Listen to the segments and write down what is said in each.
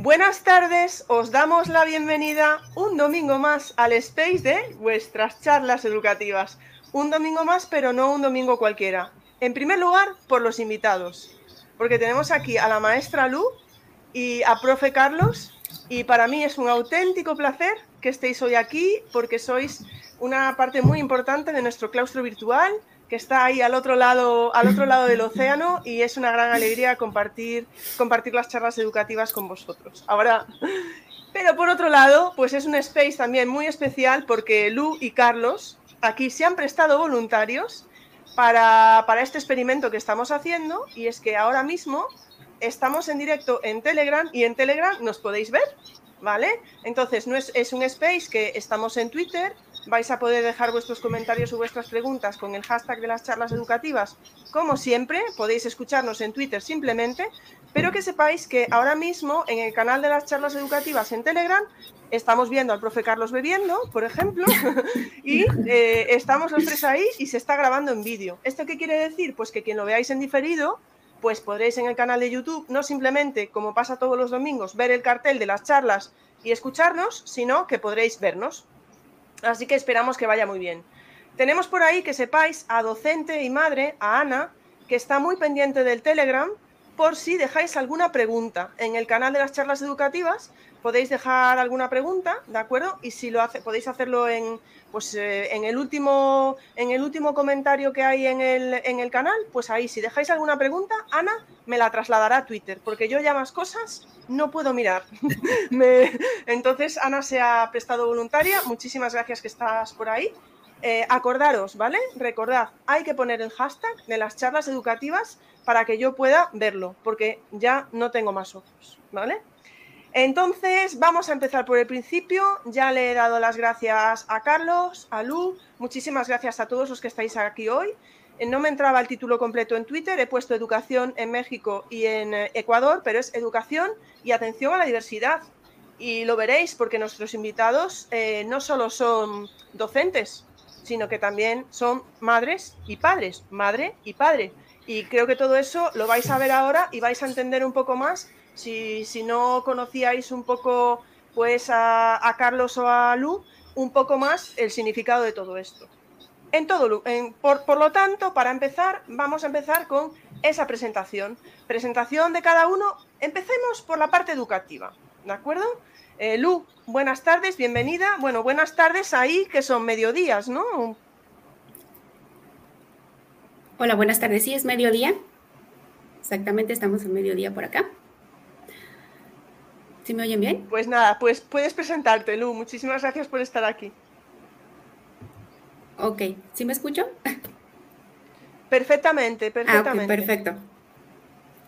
Buenas tardes, os damos la bienvenida un domingo más al space de vuestras charlas educativas. Un domingo más, pero no un domingo cualquiera. En primer lugar, por los invitados, porque tenemos aquí a la maestra Lu y a profe Carlos, y para mí es un auténtico placer que estéis hoy aquí, porque sois una parte muy importante de nuestro claustro virtual que está ahí al otro lado, al otro lado del océano y es una gran alegría compartir, compartir las charlas educativas con vosotros. Ahora, pero por otro lado, pues es un space también muy especial porque Lu y Carlos aquí se han prestado voluntarios para, para este experimento que estamos haciendo y es que ahora mismo estamos en directo en Telegram y en Telegram nos podéis ver, ¿vale? Entonces, no es, es un space que estamos en Twitter, vais a poder dejar vuestros comentarios o vuestras preguntas con el hashtag de las charlas educativas. Como siempre, podéis escucharnos en Twitter simplemente, pero que sepáis que ahora mismo en el canal de las charlas educativas en Telegram estamos viendo al profe Carlos bebiendo, por ejemplo, y eh, estamos los tres ahí y se está grabando en vídeo. ¿Esto qué quiere decir? Pues que quien lo veáis en diferido, pues podréis en el canal de YouTube no simplemente, como pasa todos los domingos, ver el cartel de las charlas y escucharnos, sino que podréis vernos. Así que esperamos que vaya muy bien. Tenemos por ahí que sepáis a docente y madre, a Ana, que está muy pendiente del Telegram, por si dejáis alguna pregunta. En el canal de las charlas educativas podéis dejar alguna pregunta, ¿de acuerdo? Y si lo hace, podéis hacerlo en, pues, eh, en, el último, en el último comentario que hay en el, en el canal, pues ahí, si dejáis alguna pregunta, Ana me la trasladará a Twitter, porque yo ya más cosas no puedo mirar. Entonces, Ana se ha prestado voluntaria. Muchísimas gracias que estás por ahí. Eh, acordaros, ¿vale? Recordad, hay que poner el hashtag de las charlas educativas para que yo pueda verlo, porque ya no tengo más ojos, ¿vale? Entonces, vamos a empezar por el principio. Ya le he dado las gracias a Carlos, a Lu, muchísimas gracias a todos los que estáis aquí hoy. Eh, no me entraba el título completo en Twitter, he puesto educación en México y en eh, Ecuador, pero es educación y atención a la diversidad. Y lo veréis porque nuestros invitados eh, no solo son docentes, sino que también son madres y padres, madre y padre. Y creo que todo eso lo vais a ver ahora y vais a entender un poco más. Si, no conocíais un poco pues a, Carlos o a Lu, un poco más el significado de todo esto. En todo, por, lo tanto, para empezar, vamos a empezar con esa presentación. Presentación de cada uno. Empecemos por la parte educativa, ¿de acuerdo? Eh, Lu, buenas tardes, bienvenida. Bueno, buenas tardes ahí, que son mediodías, ¿no? Hola, buenas tardes. Sí, es mediodía. Exactamente, estamos en mediodía por acá. ¿Sí me oyen bien? Pues nada, pues puedes presentarte, Lu. Muchísimas gracias por estar aquí. Ok, ¿sí me escucho? Perfectamente, perfectamente. Ah, perfecto.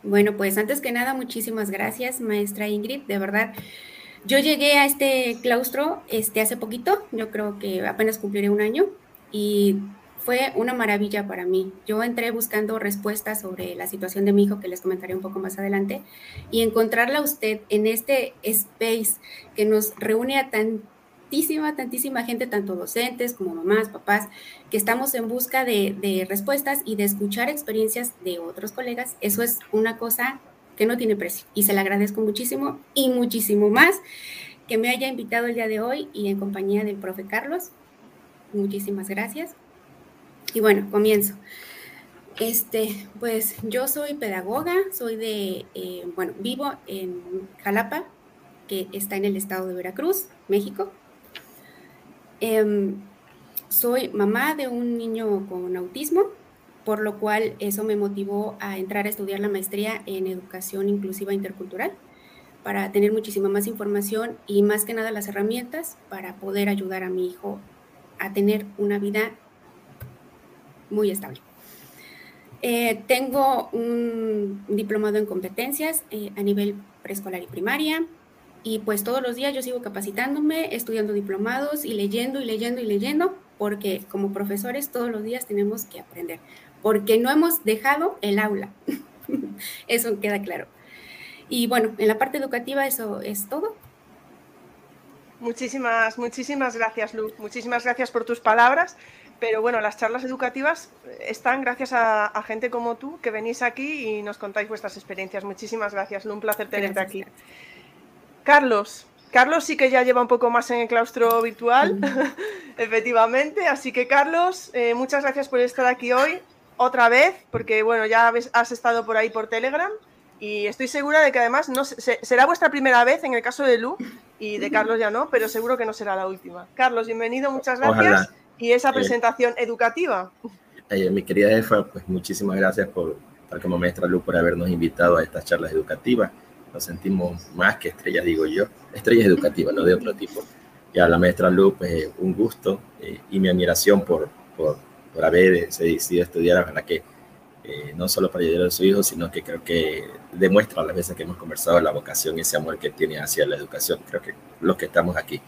Bueno, pues antes que nada, muchísimas gracias, maestra Ingrid, de verdad. Yo llegué a este claustro este, hace poquito, yo creo que apenas cumpliré un año, y fue una maravilla para mí. Yo entré buscando respuestas sobre la situación de mi hijo, que les comentaré un poco más adelante, y encontrarla a usted en este space que nos reúne a tan tantísima, tantísima gente, tanto docentes como mamás, papás, que estamos en busca de, respuestas y de escuchar experiencias de otros colegas. Eso es una cosa que no tiene precio y se le agradezco muchísimo y muchísimo más que me haya invitado el día de hoy y en compañía del profe Carlos. Muchísimas gracias. Y bueno, comienzo. Este, pues yo soy pedagoga, soy de, eh, bueno, vivo en Jalapa, que está en el estado de Veracruz, México. Em, soy mamá de un niño con autismo, por lo cual eso me motivó a entrar a estudiar la maestría en educación inclusiva intercultural para tener muchísima más información y más que nada las herramientas para poder ayudar a mi hijo a tener una vida muy estable. Eh, tengo un diplomado en competencias eh, a nivel preescolar y primaria, y pues todos los días yo sigo capacitándome, estudiando diplomados y leyendo y leyendo y leyendo, porque como profesores todos los días tenemos que aprender, porque no hemos dejado el aula. eso queda claro. Y bueno, en la parte educativa eso es todo. Muchísimas, muchísimas gracias, Lu. Muchísimas gracias por tus palabras. Pero bueno, las charlas educativas están gracias a, gente como tú que venís aquí y nos contáis vuestras experiencias. Muchísimas gracias, Lu. Un placer tenerte aquí. Carlos, Carlos sí que ya lleva un poco más en el claustro virtual, efectivamente. Así que, Carlos, eh, muchas gracias por estar aquí hoy otra vez, porque bueno, ya has estado por ahí por Telegram y estoy segura de que además no será vuestra primera vez en el caso de Lu y de Carlos ya no, pero seguro que no será la última. Carlos, bienvenido, muchas gracias. Y esa eh, presentación educativa. Eh, mi querida Efa, pues muchísimas gracias por, como maestra Lu, por habernos invitado a estas charlas educativas. Nos sentimos más que estrellas, digo yo, estrellas educativas, no de otro tipo. Y a la maestra Lu, pues un gusto eh, y mi admiración por, por, por haber decidido estudiar, ojalá que eh, no solo para ayudar a su hijo, sino que creo que demuestra las veces que hemos conversado la vocación y ese amor que tiene hacia la educación. Creo que los que estamos aquí.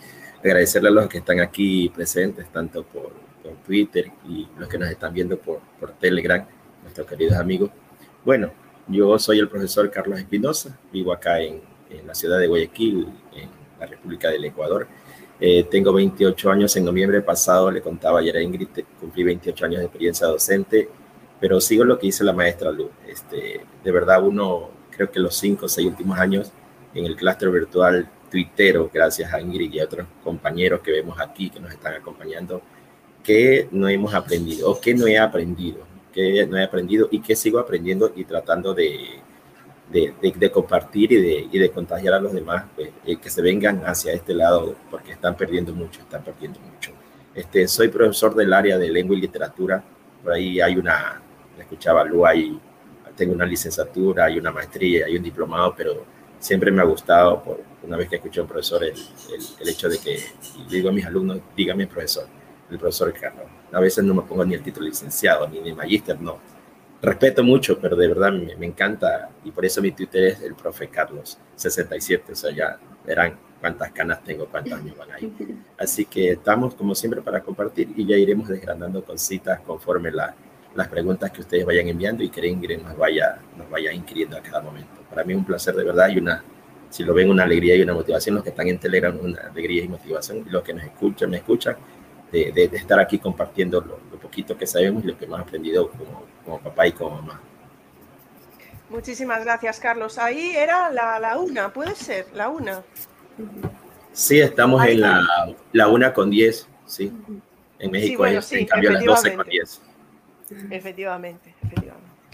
Agradecerle a los que están aquí presentes, tanto por, Twitter y los que nos están viendo por, por Telegram, nuestros queridos amigos. Bueno, yo soy el profesor Carlos Espinosa, vivo acá en, en, la ciudad de Guayaquil, en la República del Ecuador. Eh, tengo 28 años, en noviembre pasado le contaba ayer a Ingrid, cumplí 28 años de experiencia docente pero sigo lo que dice la maestra Lu. Este, de verdad, uno, creo que los cinco o seis últimos años en el clúster virtual tuitero, gracias a Ingrid y a otros compañeros que vemos aquí que nos están acompañando, que no hemos aprendido o que no he aprendido, que no he aprendido y que sigo aprendiendo y tratando de, de, de, compartir y de, y de contagiar a los demás, pues, eh, que se vengan hacia este lado porque están perdiendo mucho, están perdiendo mucho. Este, soy profesor del área de lengua y literatura, por ahí hay una, escuchaba Lu, hay, tengo una licenciatura, hay una maestría, hay un diplomado, pero siempre me ha gustado, por, una vez que escuché a un profesor, el, el, hecho de que, digo a mis alumnos, dígame profesor, el profesor Carlos. A veces no me pongo ni el título licenciado, ni de magíster, no. Respeto mucho, pero de verdad me, me, encanta, y por eso mi Twitter es el profe Carlos 67, o sea, ya verán cuántas canas tengo, cuántos años van ahí. Así que estamos, como siempre, para compartir y ya iremos desgranando cositas conforme la, las preguntas que ustedes vayan enviando y que Ingrid nos vaya, nos vaya inscribiendo a cada momento. Para mí un placer de verdad y una, si lo ven, una alegría y una motivación. Los que están en Telegram, una alegría y motivación. los que nos escuchan, me escuchan, de, de, estar aquí compartiendo lo, poquito que sabemos y lo que hemos aprendido como, como papá y como mamá. Muchísimas gracias, Carlos. Ahí era la, la una, puede ser, la una. Sí, estamos en la, la una con diez, sí. En México sí, en cambio las doce con diez. Efectivamente, efectivamente.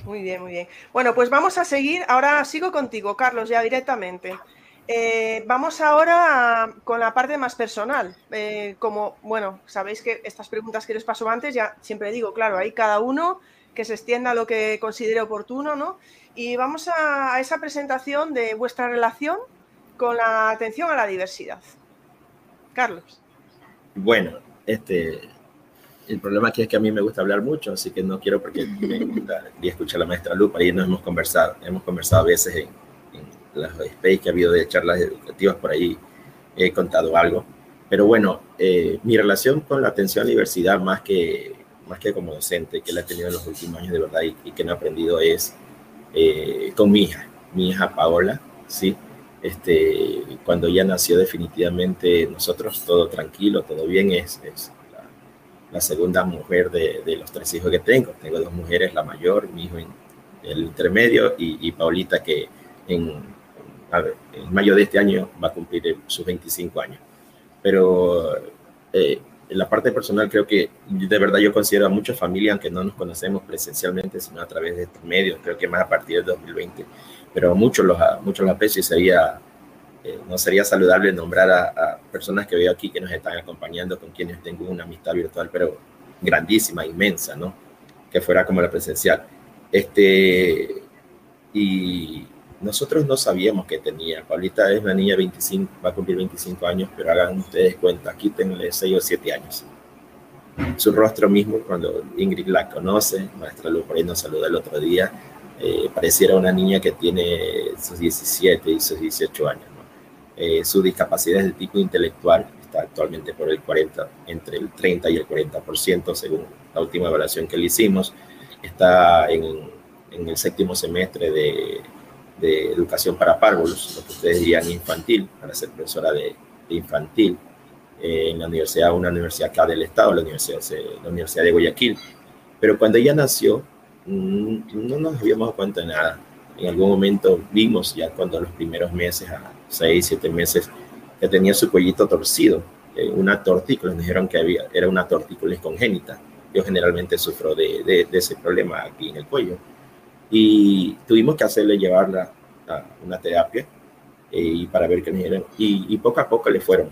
Muy bien, muy bien. Bueno, pues vamos a seguir. Ahora sigo contigo, Carlos, ya directamente. Eh, vamos ahora con la parte más personal. Eh, como, bueno, sabéis que estas preguntas que les paso antes, ya siempre digo, claro, hay cada uno que se extienda lo que considere oportuno, ¿no? Y vamos a esa presentación de vuestra relación con la atención a la diversidad. Carlos. Bueno, este, el problema aquí es que a mí me gusta hablar mucho, así que no quiero porque me gusta escuchar a la maestra Lupa y nos hemos conversado, hemos conversado a veces en, en las space que ha habido de charlas educativas por ahí, he contado algo. Pero bueno, eh, mi relación con la atención a la diversidad, más que, más que como docente, que la he tenido en los últimos años de verdad y, que no he aprendido, es eh, con mi hija, mi hija Paola, ¿sí? Este, cuando ella nació definitivamente nosotros todo tranquilo, todo bien, es, es la segunda mujer de, de, los tres hijos que tengo. Tengo dos mujeres, la mayor, mi hijo en el intermedio y, y Paulita que en, en, mayo de este año va a cumplir sus 25 años. Pero eh, en la parte personal creo que de verdad yo considero a muchas familias, aunque no nos conocemos presencialmente, sino a través de estos medios, creo que más a partir del 2020, pero muchos los, muchos y sería eh, no sería saludable nombrar a, personas que veo aquí que nos están acompañando, con quienes tengo una amistad virtual, pero grandísima, inmensa, ¿no? Que fuera como la presencial. Este, y nosotros no sabíamos que tenía. Paulita es una niña 25, va a cumplir 25 años, pero hagan ustedes cuenta, aquí tengo 6 o 7 años. Su rostro mismo, cuando Ingrid la conoce, maestra Luz por ahí nos saludó el otro día, eh, pareciera una niña que tiene sus 17 y sus 18 años Eh, su discapacidad es de tipo intelectual, está actualmente por el 40, entre el 30 y el 40%, según la última evaluación que le hicimos. Está en, el séptimo semestre de, educación para párvulos, lo que ustedes dirían infantil, para ser profesora de, infantil eh, en la universidad, una universidad acá del estado, la universidad, la universidad de Guayaquil. Pero cuando ella nació, mm, no nos habíamos dado cuenta de nada. En algún momento vimos ya cuando los primeros meses, seis, siete meses, que tenía su cuellito torcido, eh, una tortícolis, nos dijeron que había, era una tortícolis congénita. Yo generalmente sufro de, ese problema aquí en el cuello. Y tuvimos que hacerle llevarla a una terapia eh, y para ver qué nos dijeron. Y, poco a poco le fueron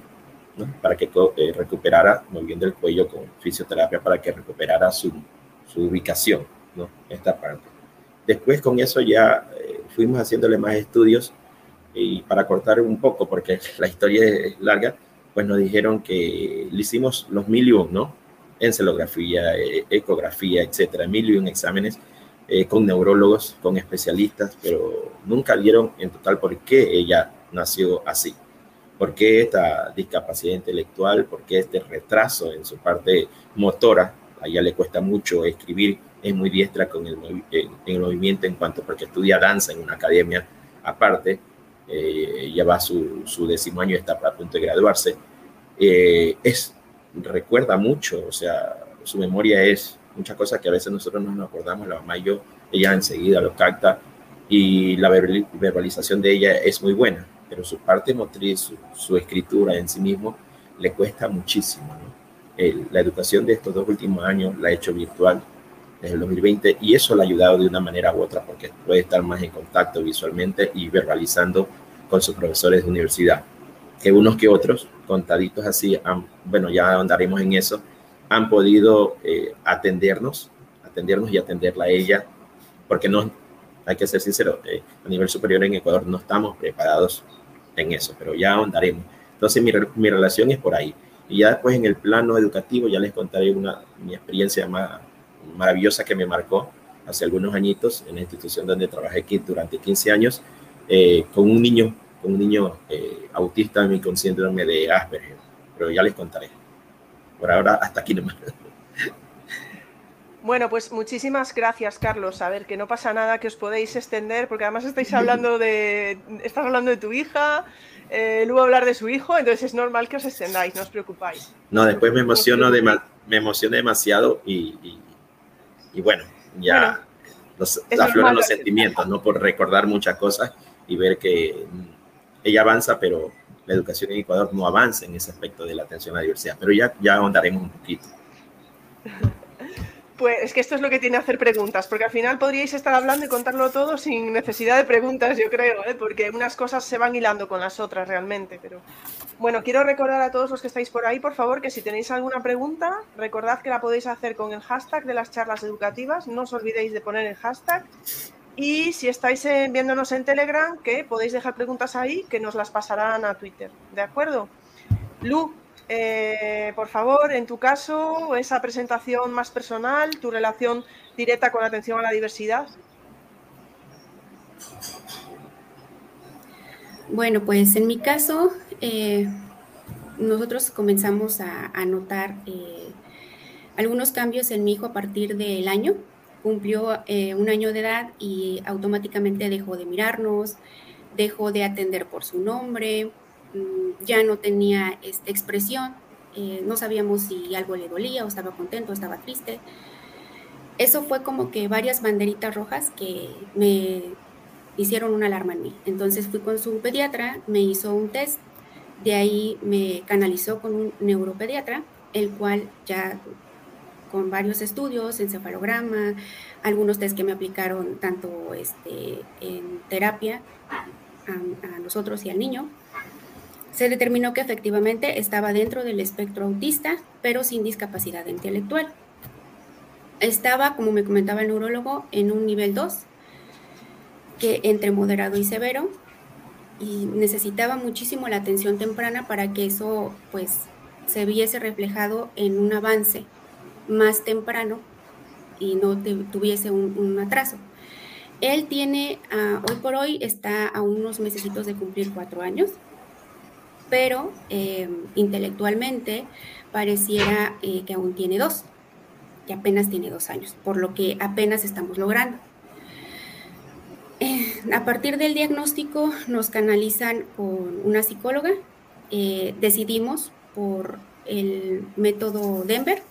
para que eh, recuperara, moviendo el cuello con fisioterapia, para que recuperara su, su ubicación, ¿no? esta parte. Después con eso ya fuimos haciéndole más estudios y para cortar un poco, porque la historia es larga, pues nos dijeron que le hicimos los mil y un, ¿no? Encelografía, eh, ecografía, etcétera, mil y un exámenes con neurólogos, con especialistas, pero nunca dieron en total por qué ella nació así por qué esta discapacidad intelectual, por qué este retraso en su parte motora. A ella le cuesta mucho escribir, es muy diestra con el, en, el movimiento en cuanto porque estudia danza en una academia aparte, eh, ya va su, su décimo año, está a punto de graduarse. Eh, es, recuerda mucho, o sea, su memoria es muchas cosas que a veces nosotros no nos acordamos, la mamá y yo, ella enseguida lo capta y la verbalización de ella es muy buena pero su parte motriz, su, escritura en sí mismo, le cuesta muchísimo. la educación de estos dos últimos años la ha hecho virtual desde el 2020 y eso le ha ayudado de una manera u otra porque puede estar más en contacto visualmente y verbalizando con sus profesores de universidad. Que unos que otros, contaditos así, han, bueno, ya andaremos en eso, han podido eh, atendernos, atendernos y atenderla a ella, porque no, hay que ser sincero, eh, a nivel superior en Ecuador no estamos preparados en eso, pero ya ahondaremos. Entonces mi, mi, relación es por ahí. Y ya después en el plano educativo ya les contaré una, mi experiencia más maravillosa que me marcó hace algunos añitos en la institución donde trabajé aquí durante 15 años eh, con un niño, con un niño eh, autista con síndrome de Asperger, pero ya les contaré. Por ahora hasta aquí nomás. Bueno, pues muchísimas gracias, Carlos. A ver, que no pasa nada, que os podéis extender, porque además estáis hablando de. Estás hablando de tu hija, eh, luego hablar de su hijo, entonces es normal que os extendáis, no os preocupáis. No, después me emociono, de, me emocioné demasiado y, y, bueno, ya afloran los sentimientos, ¿no? Por recordar muchas cosas y ver que ella avanza, pero la educación en Ecuador no avanza en ese aspecto de la atención a la diversidad. Pero ya, ya ahondaremos un poquito. Pues es que esto es lo que tiene hacer preguntas, porque al final podríais estar hablando y contarlo todo sin necesidad de preguntas, yo creo, ¿eh? porque unas cosas se van hilando con las otras realmente. Pero bueno, quiero recordar a todos los que estáis por ahí, por favor, que si tenéis alguna pregunta, recordad que la podéis hacer con el hashtag de las charlas educativas. No os olvidéis de poner el hashtag. Y si estáis eh, viéndonos en Telegram, que podéis dejar preguntas ahí, que nos las pasarán a Twitter. ¿De acuerdo? Lu, eh, por favor, en tu caso, esa presentación más personal, tu relación directa con atención a la diversidad. Bueno, pues en mi caso, eh, nosotros comenzamos a, notar eh, algunos cambios en mi hijo a partir del año. Cumplió un año de edad y automáticamente dejó de mirarnos, dejó de atender por su nombre, ya no tenía expresión, eh, no sabíamos si algo le dolía o estaba contento o estaba triste. Eso fue como que varias banderitas rojas que me hicieron una alarma en mí. Entonces fui con su pediatra, me hizo un test, de ahí me canalizó con un neuropediatra, el cual ya con varios estudios, encefalograma, algunos test que me aplicaron tanto este, en terapia a nosotros y al niño, se determinó que efectivamente estaba dentro del espectro autista, pero sin discapacidad intelectual. Estaba, como me comentaba el neurólogo, en un nivel 2, que entre moderado y severo, y necesitaba muchísimo la atención temprana para que eso pues se viese reflejado en un avance más temprano y no tuviese un, atraso. Él tiene, ah, hoy por hoy está a unos mesecitos de cumplir cuatro años, pero eh, intelectualmente pareciera eh, que aún tiene dos, que apenas tiene dos años, por lo que apenas estamos logrando. Eh, a partir del diagnóstico nos canalizan con una psicóloga, decidimos por el método Denver,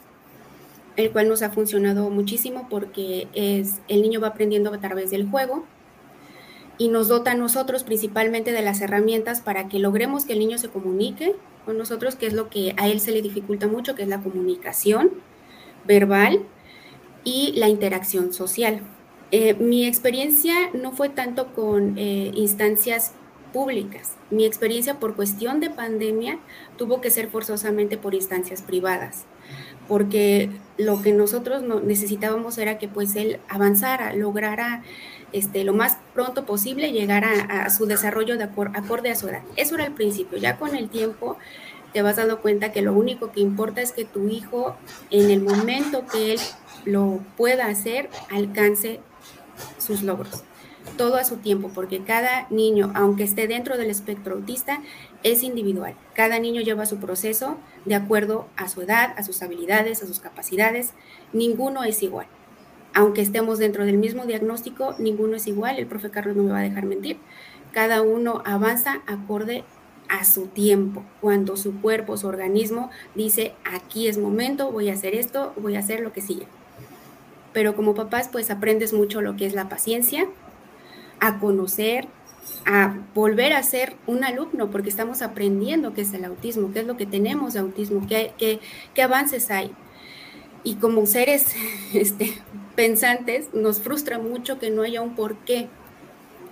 el cual nos ha funcionado muchísimo porque es el niño va aprendiendo a través del juego y nos dota a nosotros principalmente de las herramientas para que logremos que el niño se comunique con nosotros, que es lo que a él se le dificulta mucho, que es la comunicación verbal y la interacción social. Eh, mi experiencia no fue tanto con eh, instancias públicas. Mi experiencia por cuestión de pandemia tuvo que ser forzosamente por instancias privadas porque lo que nosotros necesitábamos era que pues él avanzara, lograra este, lo más pronto posible llegar a, su desarrollo de acorde a su edad. Eso era el principio. Ya con el tiempo te vas dando cuenta que lo único que importa es que tu hijo, en el momento que él lo pueda hacer, alcance sus logros todo a su tiempo, porque cada niño, aunque esté dentro del espectro autista, es individual. Cada niño lleva su proceso de acuerdo a su edad, a sus habilidades, a sus capacidades. Ninguno es igual. Aunque estemos dentro del mismo diagnóstico, ninguno es igual. El profe Carlos no me va a dejar mentir. Cada uno avanza acorde a su tiempo, cuando su cuerpo, su organismo dice, aquí es momento, voy a hacer esto, voy a hacer lo que sigue. Pero como papás, pues aprendes mucho lo que es la paciencia, a conocer, a volver a ser un alumno, porque estamos aprendiendo qué es el autismo, qué es lo que tenemos de autismo, qué, qué, qué avances hay. Y como seres este, pensantes, nos frustra mucho que no haya un porqué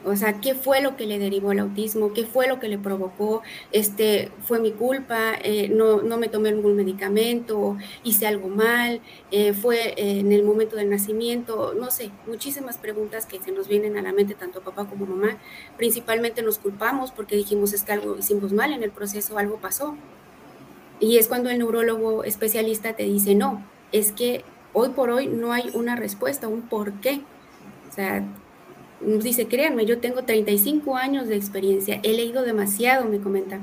o sea, ¿qué fue lo que le derivó el autismo? ¿Qué fue lo que le provocó? Este, ¿Fue mi culpa? Eh, no, no, me tomé ningún medicamento? ¿Hice algo mal? Eh, ¿Fue eh, en el momento del nacimiento? No sé, muchísimas preguntas que se nos vienen a la mente, tanto papá como mamá. Principalmente nos culpamos porque dijimos es que algo hicimos mal en el proceso, algo pasó. Y es cuando el neurólogo especialista te dice, no, es que hoy por hoy no hay una respuesta, un por qué. O sea, nos dice, créanme, yo tengo 35 años de experiencia, he leído demasiado, me comenta.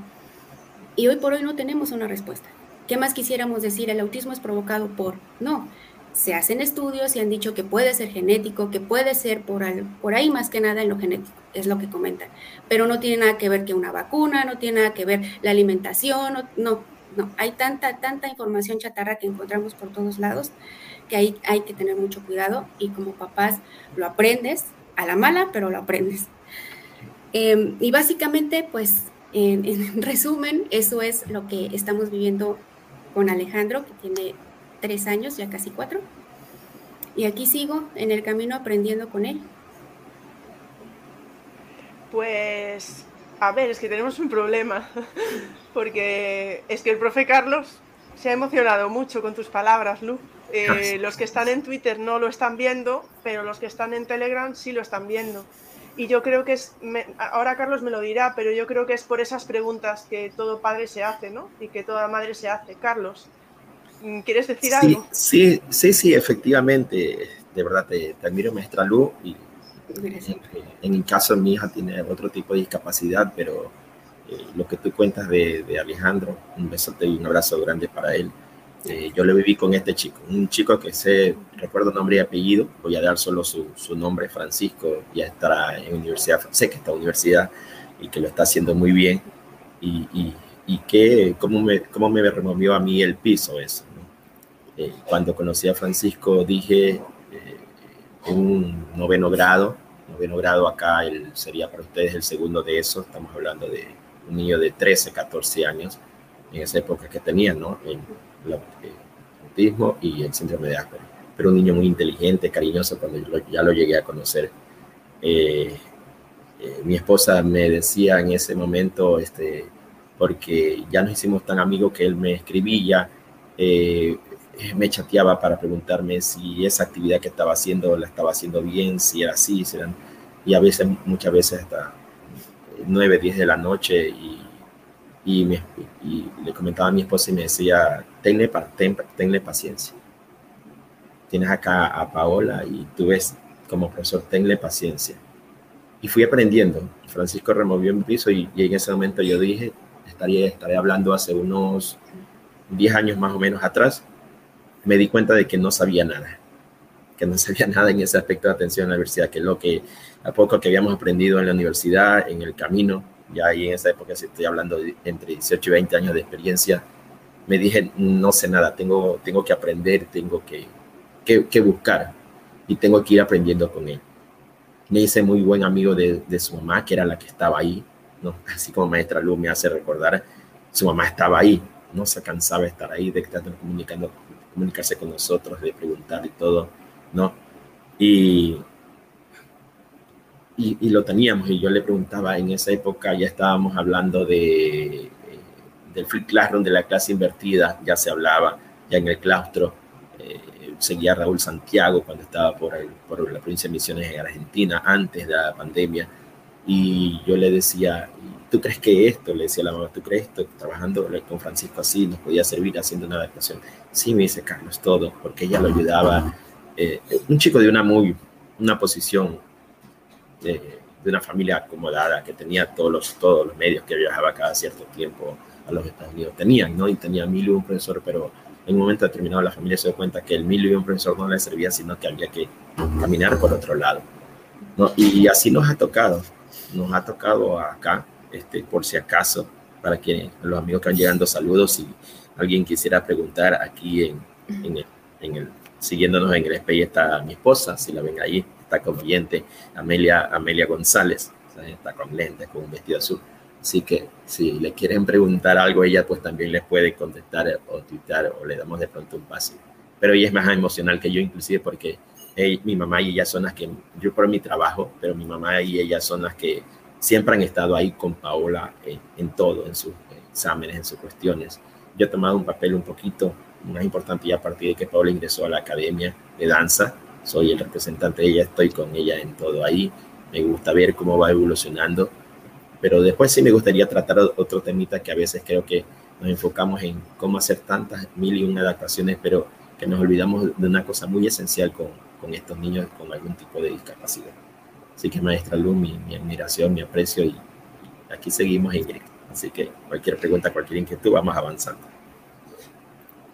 Y hoy por hoy no tenemos una respuesta. ¿Qué más quisiéramos decir? El autismo es provocado por... No, se hacen estudios y han dicho que puede ser genético, que puede ser por, por ahí más que nada en lo genético, es lo que comentan. Pero no tiene nada que ver que una vacuna, no tiene nada que ver la alimentación, no, no, no. Hay tanta, tanta información chatarra que encontramos por todos lados que ahí hay que tener mucho cuidado y como papás lo aprendes, a la mala, pero lo aprendes. Em, y básicamente, pues, en, resumen, eso es lo que estamos viviendo con Alejandro, que tiene tres años, ya casi cuatro. Y aquí sigo en el camino aprendiendo con él. Pues, a ver, es que tenemos un problema, porque es que el profe Carlos se ha emocionado mucho con tus palabras, Lu. Eh, los que están en Twitter no lo están viendo, pero los que están en Telegram sí lo están viendo. Y yo creo que es, ahora Carlos me lo dirá, pero yo creo que es por esas preguntas que todo padre se hace, ¿no? Y que toda madre se hace. Carlos, ¿quieres decir algo? Sí, sí, sí, efectivamente. De verdad, te, admiro, maestra Lu. Y en, el caso mi hija tiene otro tipo de discapacidad, pero eh, lo que tú cuentas de, de Alejandro, un besote y un abrazo grande para él eh, yo lo viví con este chico, un chico que sé, recuerdo nombre y apellido, voy a dar solo su, su nombre, Francisco, ya estará en universidad, sé que está en universidad y que lo está haciendo muy bien y, y, y que cómo me, cómo me removió a mí el piso eso. Eh, cuando conocí a Francisco dije, un noveno grado, noveno grado acá el, sería para ustedes el segundo de eso, estamos hablando de un niño de 13, 14 años, en esa época que tenía, ¿no? el autismo y el síndrome de Asperger. Pero un niño muy inteligente, cariñoso, cuando ya lo llegué a conocer. Eh, eh, mi esposa me decía en ese momento, este, porque ya nos hicimos tan amigos que él me escribía, eh, me chateaba para preguntarme si esa actividad que estaba haciendo la estaba haciendo bien, si era así, si eran, y a veces, muchas veces hasta 9, 10 de la noche y y, le comentaba a mi esposa y me decía, tenle, tenle paciencia. Tienes acá a Paola y tú ves como profesor, tenle paciencia. Y fui aprendiendo. Francisco removió mi piso y, en ese momento yo dije, estaría, estaré hablando hace unos 10 años más o menos atrás, me di cuenta de que no sabía nada, que no sabía nada en ese aspecto de atención a la universidad, que es lo que a poco que habíamos aprendido en la universidad, en el camino, ya ahí en esa época, si estoy hablando entre 18 y 20 años de experiencia, me dije, no sé nada, tengo, tengo que aprender, tengo que, que, que buscar y tengo que ir aprendiendo con él. Me hice muy buen amigo de, de, su mamá, que era la que estaba ahí, ¿no? así como maestra Luz me hace recordar, su mamá estaba ahí, no se cansaba de estar ahí, de estar comunicando, comunicarse con nosotros, de preguntar y todo, ¿no? Y, y, y, lo teníamos y yo le preguntaba, en esa época ya estábamos hablando de, eh, del free classroom, de la clase invertida, ya se hablaba, ya en el claustro, eh, seguía Raúl Santiago cuando estaba por, el, por la provincia de Misiones en Argentina, antes de la pandemia, y yo le decía, ¿tú crees que esto? Le decía la mamá, ¿tú crees esto? Trabajando con Francisco así nos podía servir haciendo una adaptación. Sí, me dice Carlos, todo, porque ella lo ayudaba. Eh, un chico de una muy, una posición de, de, una familia acomodada que tenía todos los, todos los medios que viajaba cada cierto tiempo a los Estados Unidos. Tenían, ¿no? Y tenía mil y un profesor, pero en un momento determinado la familia se dio cuenta que el mil y un profesor no le servía, sino que había que caminar por otro lado. ¿no? Y así nos ha tocado, nos ha tocado acá, este, por si acaso, para que los amigos que van llegando, saludos. Si alguien quisiera preguntar aquí en, en, el, en el, siguiéndonos en el SPI está mi esposa, si la ven ahí, está con oyente, Amelia, Amelia González, está con lentes, con un vestido azul. Así que si le quieren preguntar algo, ella pues también les puede contestar o tuitar o le damos de pronto un pase. Pero ella es más emocional que yo inclusive porque ella, mi mamá y ella son las que, yo por mi trabajo, pero mi mamá y ella son las que siempre han estado ahí con Paola en, todo, en sus exámenes, en sus cuestiones. Yo he tomado un papel un poquito más importante ya a partir de que Paola ingresó a la academia de danza. Soy el representante de ella, estoy con ella en todo ahí. Me gusta ver cómo va evolucionando pero después sí me gustaría tratar otro temita que a veces creo que nos enfocamos en cómo hacer tantas mil y una adaptaciones, pero que nos olvidamos de una cosa muy esencial con estos niños con algún tipo de discapacidad. Así que maestra Luz, mi, mi admiración, mi aprecio y, aquí seguimos en directo. Así que cualquier pregunta, cualquier inquietud, vamos avanzando.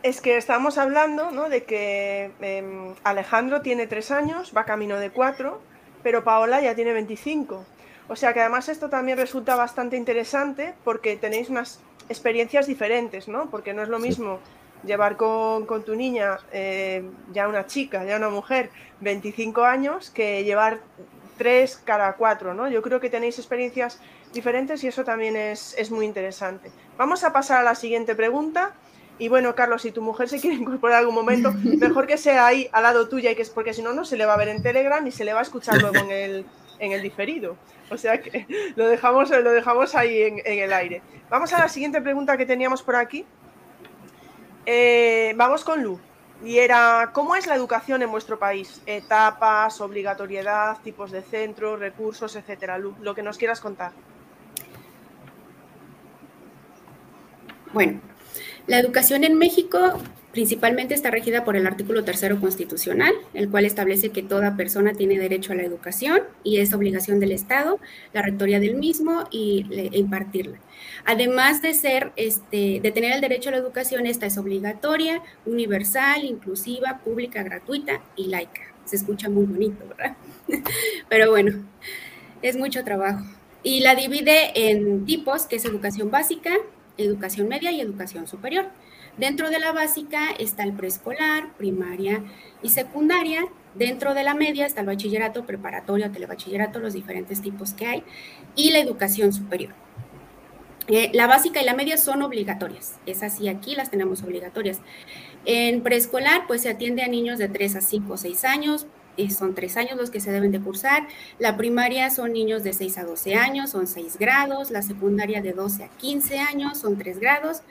Es que estamos hablando ¿no? de que eh, Alejandro tiene tres años, va camino de cuatro, pero Paola ya tiene 25. O sea que además esto también resulta bastante interesante porque tenéis unas experiencias diferentes, ¿no? Porque no es lo mismo sí. llevar con, con, tu niña, eh, ya una chica, ya una mujer, 25 años, que llevar 3 cada 4, ¿no? Yo creo que tenéis experiencias diferentes y eso también es, es muy interesante. Vamos a pasar a la siguiente pregunta. Y bueno, Carlos, si tu mujer se quiere incorporar en algún momento, mejor que sea ahí al lado tuya, y que es porque si no, no se le va a ver en Telegram y se le va a escuchar luego en el, en el diferido. O sea que lo dejamos, lo dejamos ahí en, en, el aire. Vamos a la siguiente pregunta que teníamos por aquí. Eh, vamos con Lu. Y era, ¿cómo es la educación en vuestro país? Etapas, obligatoriedad, tipos de centros, recursos, etcétera. Lu, lo que nos quieras contar. Bueno, la educación en México principalmente está regida por el artículo tercero constitucional, el cual establece que toda persona tiene derecho a la educación y es obligación del Estado, la rectoría del mismo y e impartirla. Además de ser, este, de tener el derecho a la educación, esta es obligatoria, universal, inclusiva, pública, gratuita y laica. Se escucha muy bonito, ¿verdad? Pero bueno, es mucho trabajo. Y la divide en tipos, que es educación básica, educación media y educación superior. Dentro de la básica está el preescolar, primaria y secundaria. Dentro de la media está el bachillerato, preparatorio, telebachillerato, los diferentes tipos que hay, y la educación superior. Eh, la básica y la media son obligatorias. Es así, aquí las tenemos obligatorias. En preescolar, pues se atiende a niños de 3 a 5 o 6 años, son tres años los que se deben de cursar. La primaria son niños de 6 a 12 años, son 6 grados. La secundaria de 12 a 15 años, son 3 grados.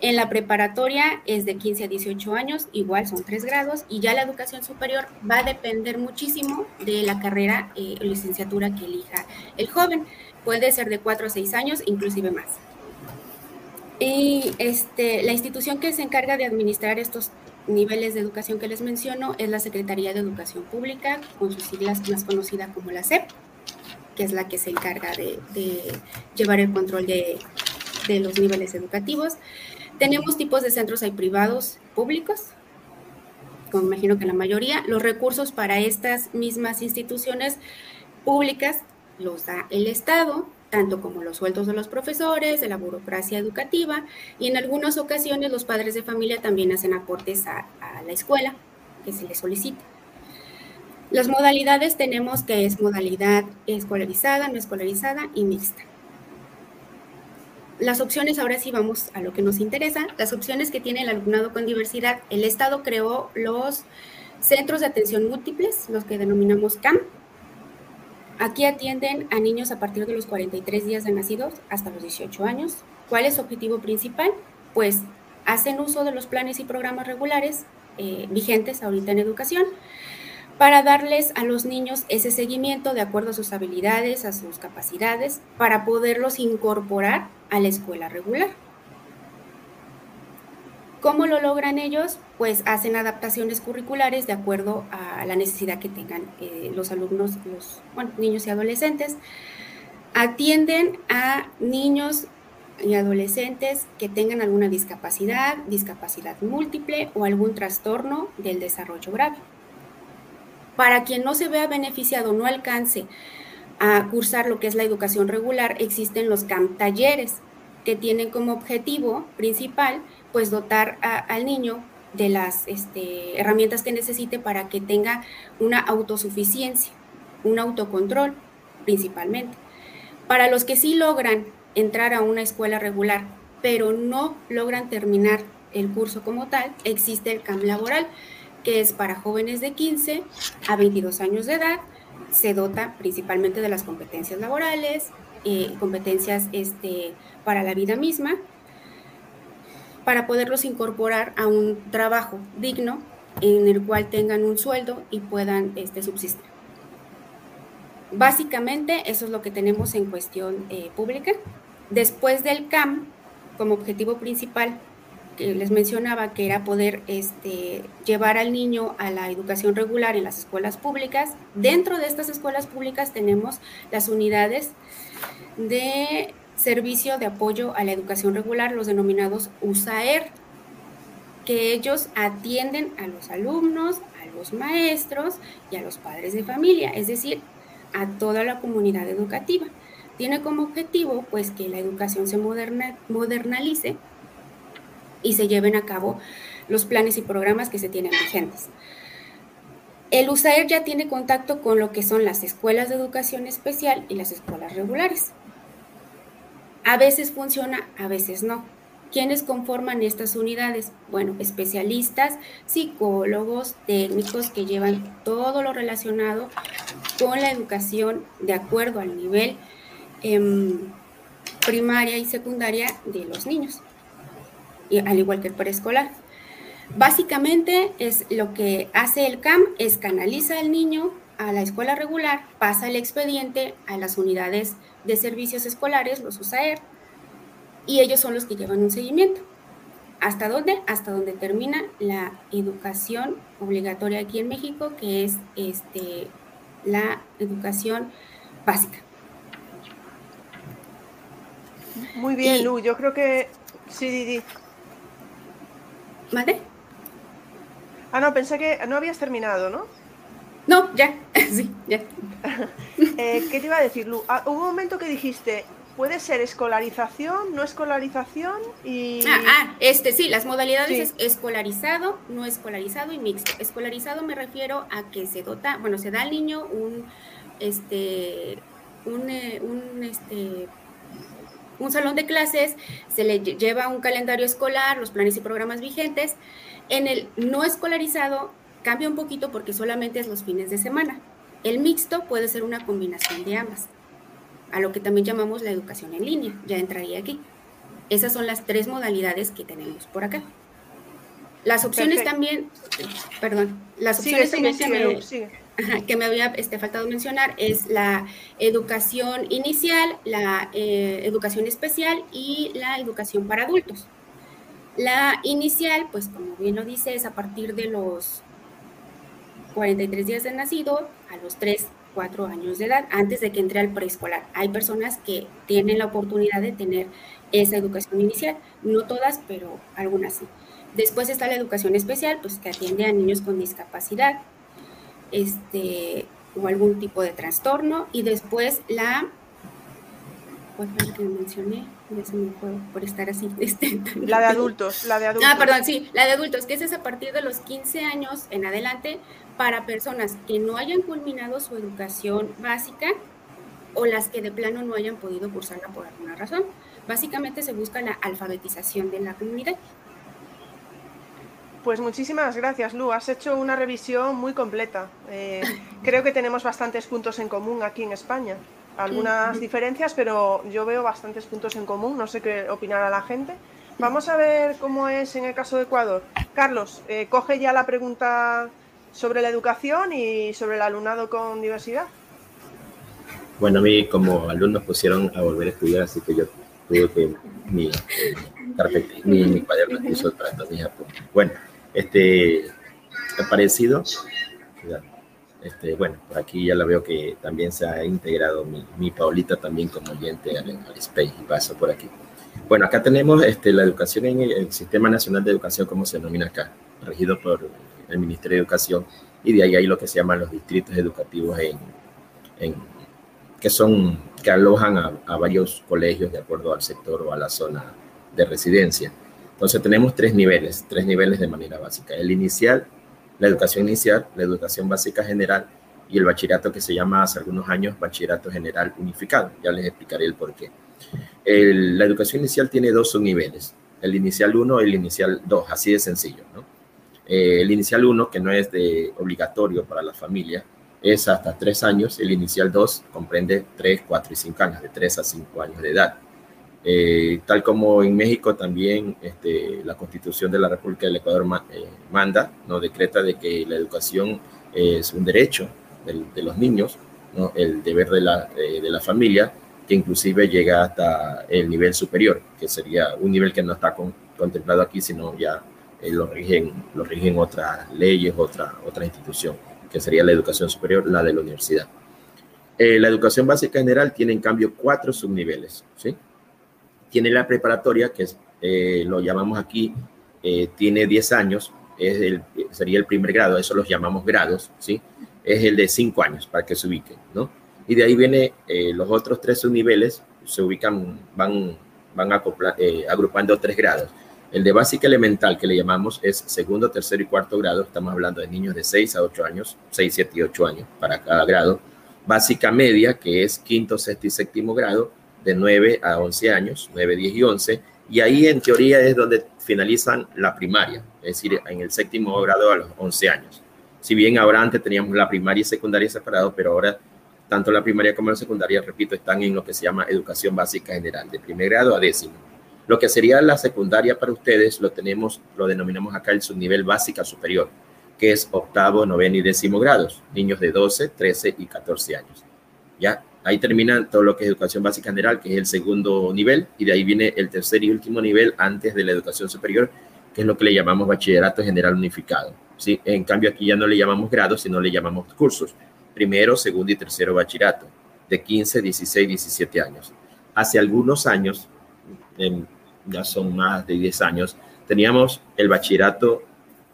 En la preparatoria es de 15 a 18 años, igual son 3 grados. Y ya la educación superior va a depender muchísimo de la carrera eh, o licenciatura que elija el joven. Puede ser de 4 a 6 años, inclusive más. Y este, la institución que se encarga de administrar estos niveles de educación que les menciono es la Secretaría de Educación Pública, con sus siglas más conocida como la SEP, que es la que se encarga de, llevar el control de los niveles educativos. Tenemos tipos de centros, hay privados, públicos, como imagino que la mayoría. Los recursos para estas mismas instituciones públicas los da el Estado, tanto como los sueldos de los profesores, de la burocracia educativa, y en algunas ocasiones los padres de familia también hacen aportes a, la escuela que se les solicita. Las modalidades tenemos que es modalidad escolarizada, no escolarizada y mixta. Las opciones, ahora sí vamos a lo que nos interesa, las opciones que tiene el alumnado con diversidad. El Estado creó los centros de atención múltiples, los que denominamos CAM. Aquí atienden a niños a partir de los 43 días de nacidos hasta los 18 años. ¿Cuál es su objetivo principal? Pues hacen uso de los planes y programas regulares eh, vigentes ahorita en educación para darles a los niños ese seguimiento de acuerdo a sus habilidades, a sus capacidades, para poderlos incorporar a la escuela regular. ¿Cómo lo logran ellos? Pues hacen adaptaciones curriculares de acuerdo a la necesidad que tengan eh, los alumnos, los niños y adolescentes. Atienden a niños y adolescentes que tengan alguna discapacidad, discapacidad múltiple o algún trastorno del desarrollo grave. Para quien no se vea beneficiado, no alcance a cursar lo que es la educación regular, existen los CAMP talleres que tienen como objetivo principal pues dotar al niño de las este, herramientas que necesite para que tenga una autosuficiencia, un autocontrol principalmente. Para los que sí logran entrar a una escuela regular, pero no logran terminar el curso como tal, existe el CAMP laboral, que es para jóvenes de 15 a 22 años de edad. Se dota principalmente de las competencias laborales, eh, competencias este, para la vida misma, para poderlos incorporar a un trabajo digno en el cual tengan un sueldo y puedan este, subsistir. Básicamente eso es lo que tenemos en cuestión eh, pública. Después del CAM, como objetivo principal, que les mencionaba, que era poder este, llevar al niño a la educación regular en las escuelas públicas. Dentro de estas escuelas públicas tenemos las unidades de servicio de apoyo a la educación regular, los denominados USAER, que ellos atienden a los alumnos, a los maestros y a los padres de familia, es decir, a toda la comunidad educativa. Tiene como objetivo pues que la educación se moderna, modernalice y se lleven a cabo los planes y programas que se tienen vigentes. El USAER ya tiene contacto con lo que son las escuelas de educación especial y las escuelas regulares. A veces funciona, a veces no. ¿Quiénes conforman estas unidades? Bueno, especialistas, psicólogos, técnicos que llevan todo lo relacionado con la educación de acuerdo al nivel em, primaria y secundaria de los niños al igual que el preescolar. Básicamente es lo que hace el CAM es canaliza al niño a la escuela regular, pasa el expediente a las unidades de servicios escolares, los USAER, y ellos son los que llevan un seguimiento. ¿Hasta dónde? Hasta donde termina la educación obligatoria aquí en México, que es este, la educación básica. Muy bien, Lu, yo creo que sí, Didi. ¿Mande? Ah, no, pensé que no habías terminado, ¿no? No, ya, sí, ya. Eh, ¿Qué te iba a decir, Lu? Ah, hubo un momento que dijiste, puede ser escolarización, no escolarización y... Ah, ah este, sí, las modalidades es escolarizado, no escolarizado y mixto. Escolarizado me refiero a que se dota, bueno, se da al niño un, este, un, eh, un este, un salón de clases, se le lleva un calendario escolar, los planes y programas vigentes. En el no escolarizado cambia un poquito porque solamente es los fines de semana. El mixto puede ser una combinación de ambas, a lo que también llamamos la educación en línea, ya entraría aquí. Esas son las tres modalidades que tenemos por acá. Las opciones también, perdón, las opciones también que me había este, faltado mencionar es la educación inicial, la eh, educación especial y la educación para adultos. La inicial, pues como bien lo dice, es a partir de los 43 días de nacido a los 3 cuatro años de edad, antes de que entre al preescolar. Hay personas que tienen la oportunidad de tener esa educación inicial, no todas, pero algunas sí. Después está la educación especial, pues que atiende a niños con discapacidad este, o algún tipo de trastorno. Y después la ¿Cuál fue la que mencioné? Ya se me fue por estar así. Este, la de adultos, la de adultos. Ah, perdón, sí, la de adultos, que es a partir de los 15 años en adelante para personas que no hayan culminado su educación básica o las que de plano no hayan podido cursarla por alguna razón. Básicamente se busca la alfabetización de la comunidad. Pues muchísimas gracias, Lu. Has hecho una revisión muy completa. Eh, creo que tenemos bastantes puntos en común aquí en España algunas diferencias, pero yo veo bastantes puntos en común. No sé qué opinará la gente. Vamos a ver cómo es en el caso de Ecuador. Carlos, eh, coge ya la pregunta sobre la educación y sobre el alumnado con diversidad. Bueno, a mí como alumnos pusieron a volver a estudiar, así que yo tuve que mi, mi, mi cuaderno hizo para Bueno, este, parecido, este, bueno, por aquí ya la veo que también se ha integrado mi, mi Paulita también como oyente al, Space y paso por aquí. Bueno, acá tenemos este, la educación en el, Sistema Nacional de Educación, como se denomina acá, regido por el Ministerio de Educación, y de ahí hay lo que se llaman los distritos educativos en, en que son, que alojan a, varios colegios de acuerdo al sector o a la zona de residencia. Entonces tenemos tres niveles, tres niveles de manera básica. El inicial, la educación inicial, la educación básica general y el bachillerato que se llama hace algunos años bachillerato general unificado. Ya les explicaré el porqué. la educación inicial tiene dos subniveles, el inicial 1 y el inicial 2, así de sencillo. ¿no? Eh, el inicial 1, que no es de obligatorio para la familia, es hasta 3 años, el inicial 2 comprende 3, 4 y 5 años, de 3 a 5 años de edad. Eh, tal como en México también este, la Constitución de la República del Ecuador eh, manda, no decreta de que la educación es un derecho de, los niños, ¿no? el deber de la, de la familia, que inclusive llega hasta el nivel superior, que sería un nivel que no está contemplado aquí, sino ya lo, rigen, lo rigen otras leyes, otra, otra institución, que sería la educación superior, la de la universidad. la educación básica general tiene en cambio cuatro subniveles, ¿sí? tiene la preparatoria, que eh, lo llamamos aquí, eh, tiene 10 años, es el, sería el primer grado, eso los llamamos grados, ¿sí? Es el de 5 años, para que se ubiquen, ¿no? Y de ahí viene eh, los otros tres subniveles, se ubican, van, van agrupando tres grados. El de básica elemental, que le llamamos, es segundo, tercero y cuarto grado. Estamos hablando de niños de 6 a 8 años, 6, 7 y 8 años para cada grado. Básica media, que es quinto, sexto y séptimo grado de 9 a 11 años, 9, 10 y 11, y ahí en teoría es donde finalizan la primaria, es decir, en el séptimo grado a los 11 años. Si bien ahora antes teníamos la primaria y secundaria separado, pero ahora tanto la primaria como la secundaria, repito, están en lo que se llama educación básica general, de primer grado a décimo. Lo que sería la secundaria para ustedes lo tenemos, lo denominamos acá el subnivel básica superior, que es octavo, noveno y décimo grados, niños de 12, 13 y 14 años. ¿Ya? Ahí termina todo lo que es educación básica general, que es el segundo nivel, y de ahí viene el tercer y último nivel antes de la educación superior, que es lo que le llamamos bachillerato general unificado. ¿sí? En cambio, aquí ya no le llamamos grados, sino le llamamos cursos. Primero, segundo y tercero bachillerato, de 15, 16, 17 años. Hace algunos años, ya son más de 10 años, teníamos el bachillerato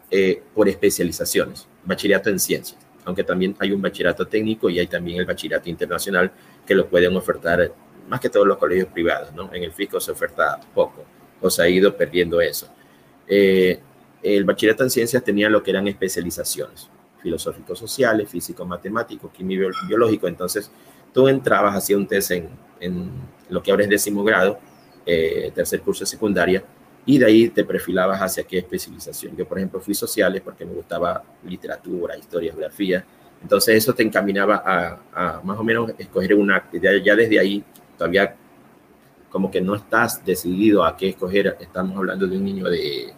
eh, por especializaciones, bachillerato en ciencias aunque también hay un bachillerato técnico y hay también el bachillerato internacional que lo pueden ofertar más que todos los colegios privados, ¿no? En el fisco se oferta poco, o se ha ido perdiendo eso. Eh, el bachillerato en ciencias tenía lo que eran especializaciones, filosóficos sociales, físico matemático, químico biológico, entonces tú entrabas, hacías un test en, en, lo que ahora es décimo grado, eh, tercer curso de secundaria, y de ahí te perfilabas hacia qué especialización. Yo, por ejemplo, fui sociales porque me gustaba literatura, historia, geografía. Entonces eso te encaminaba a, más o menos escoger una, ya, ya desde ahí todavía como que no estás decidido a qué escoger. Estamos hablando de un niño de,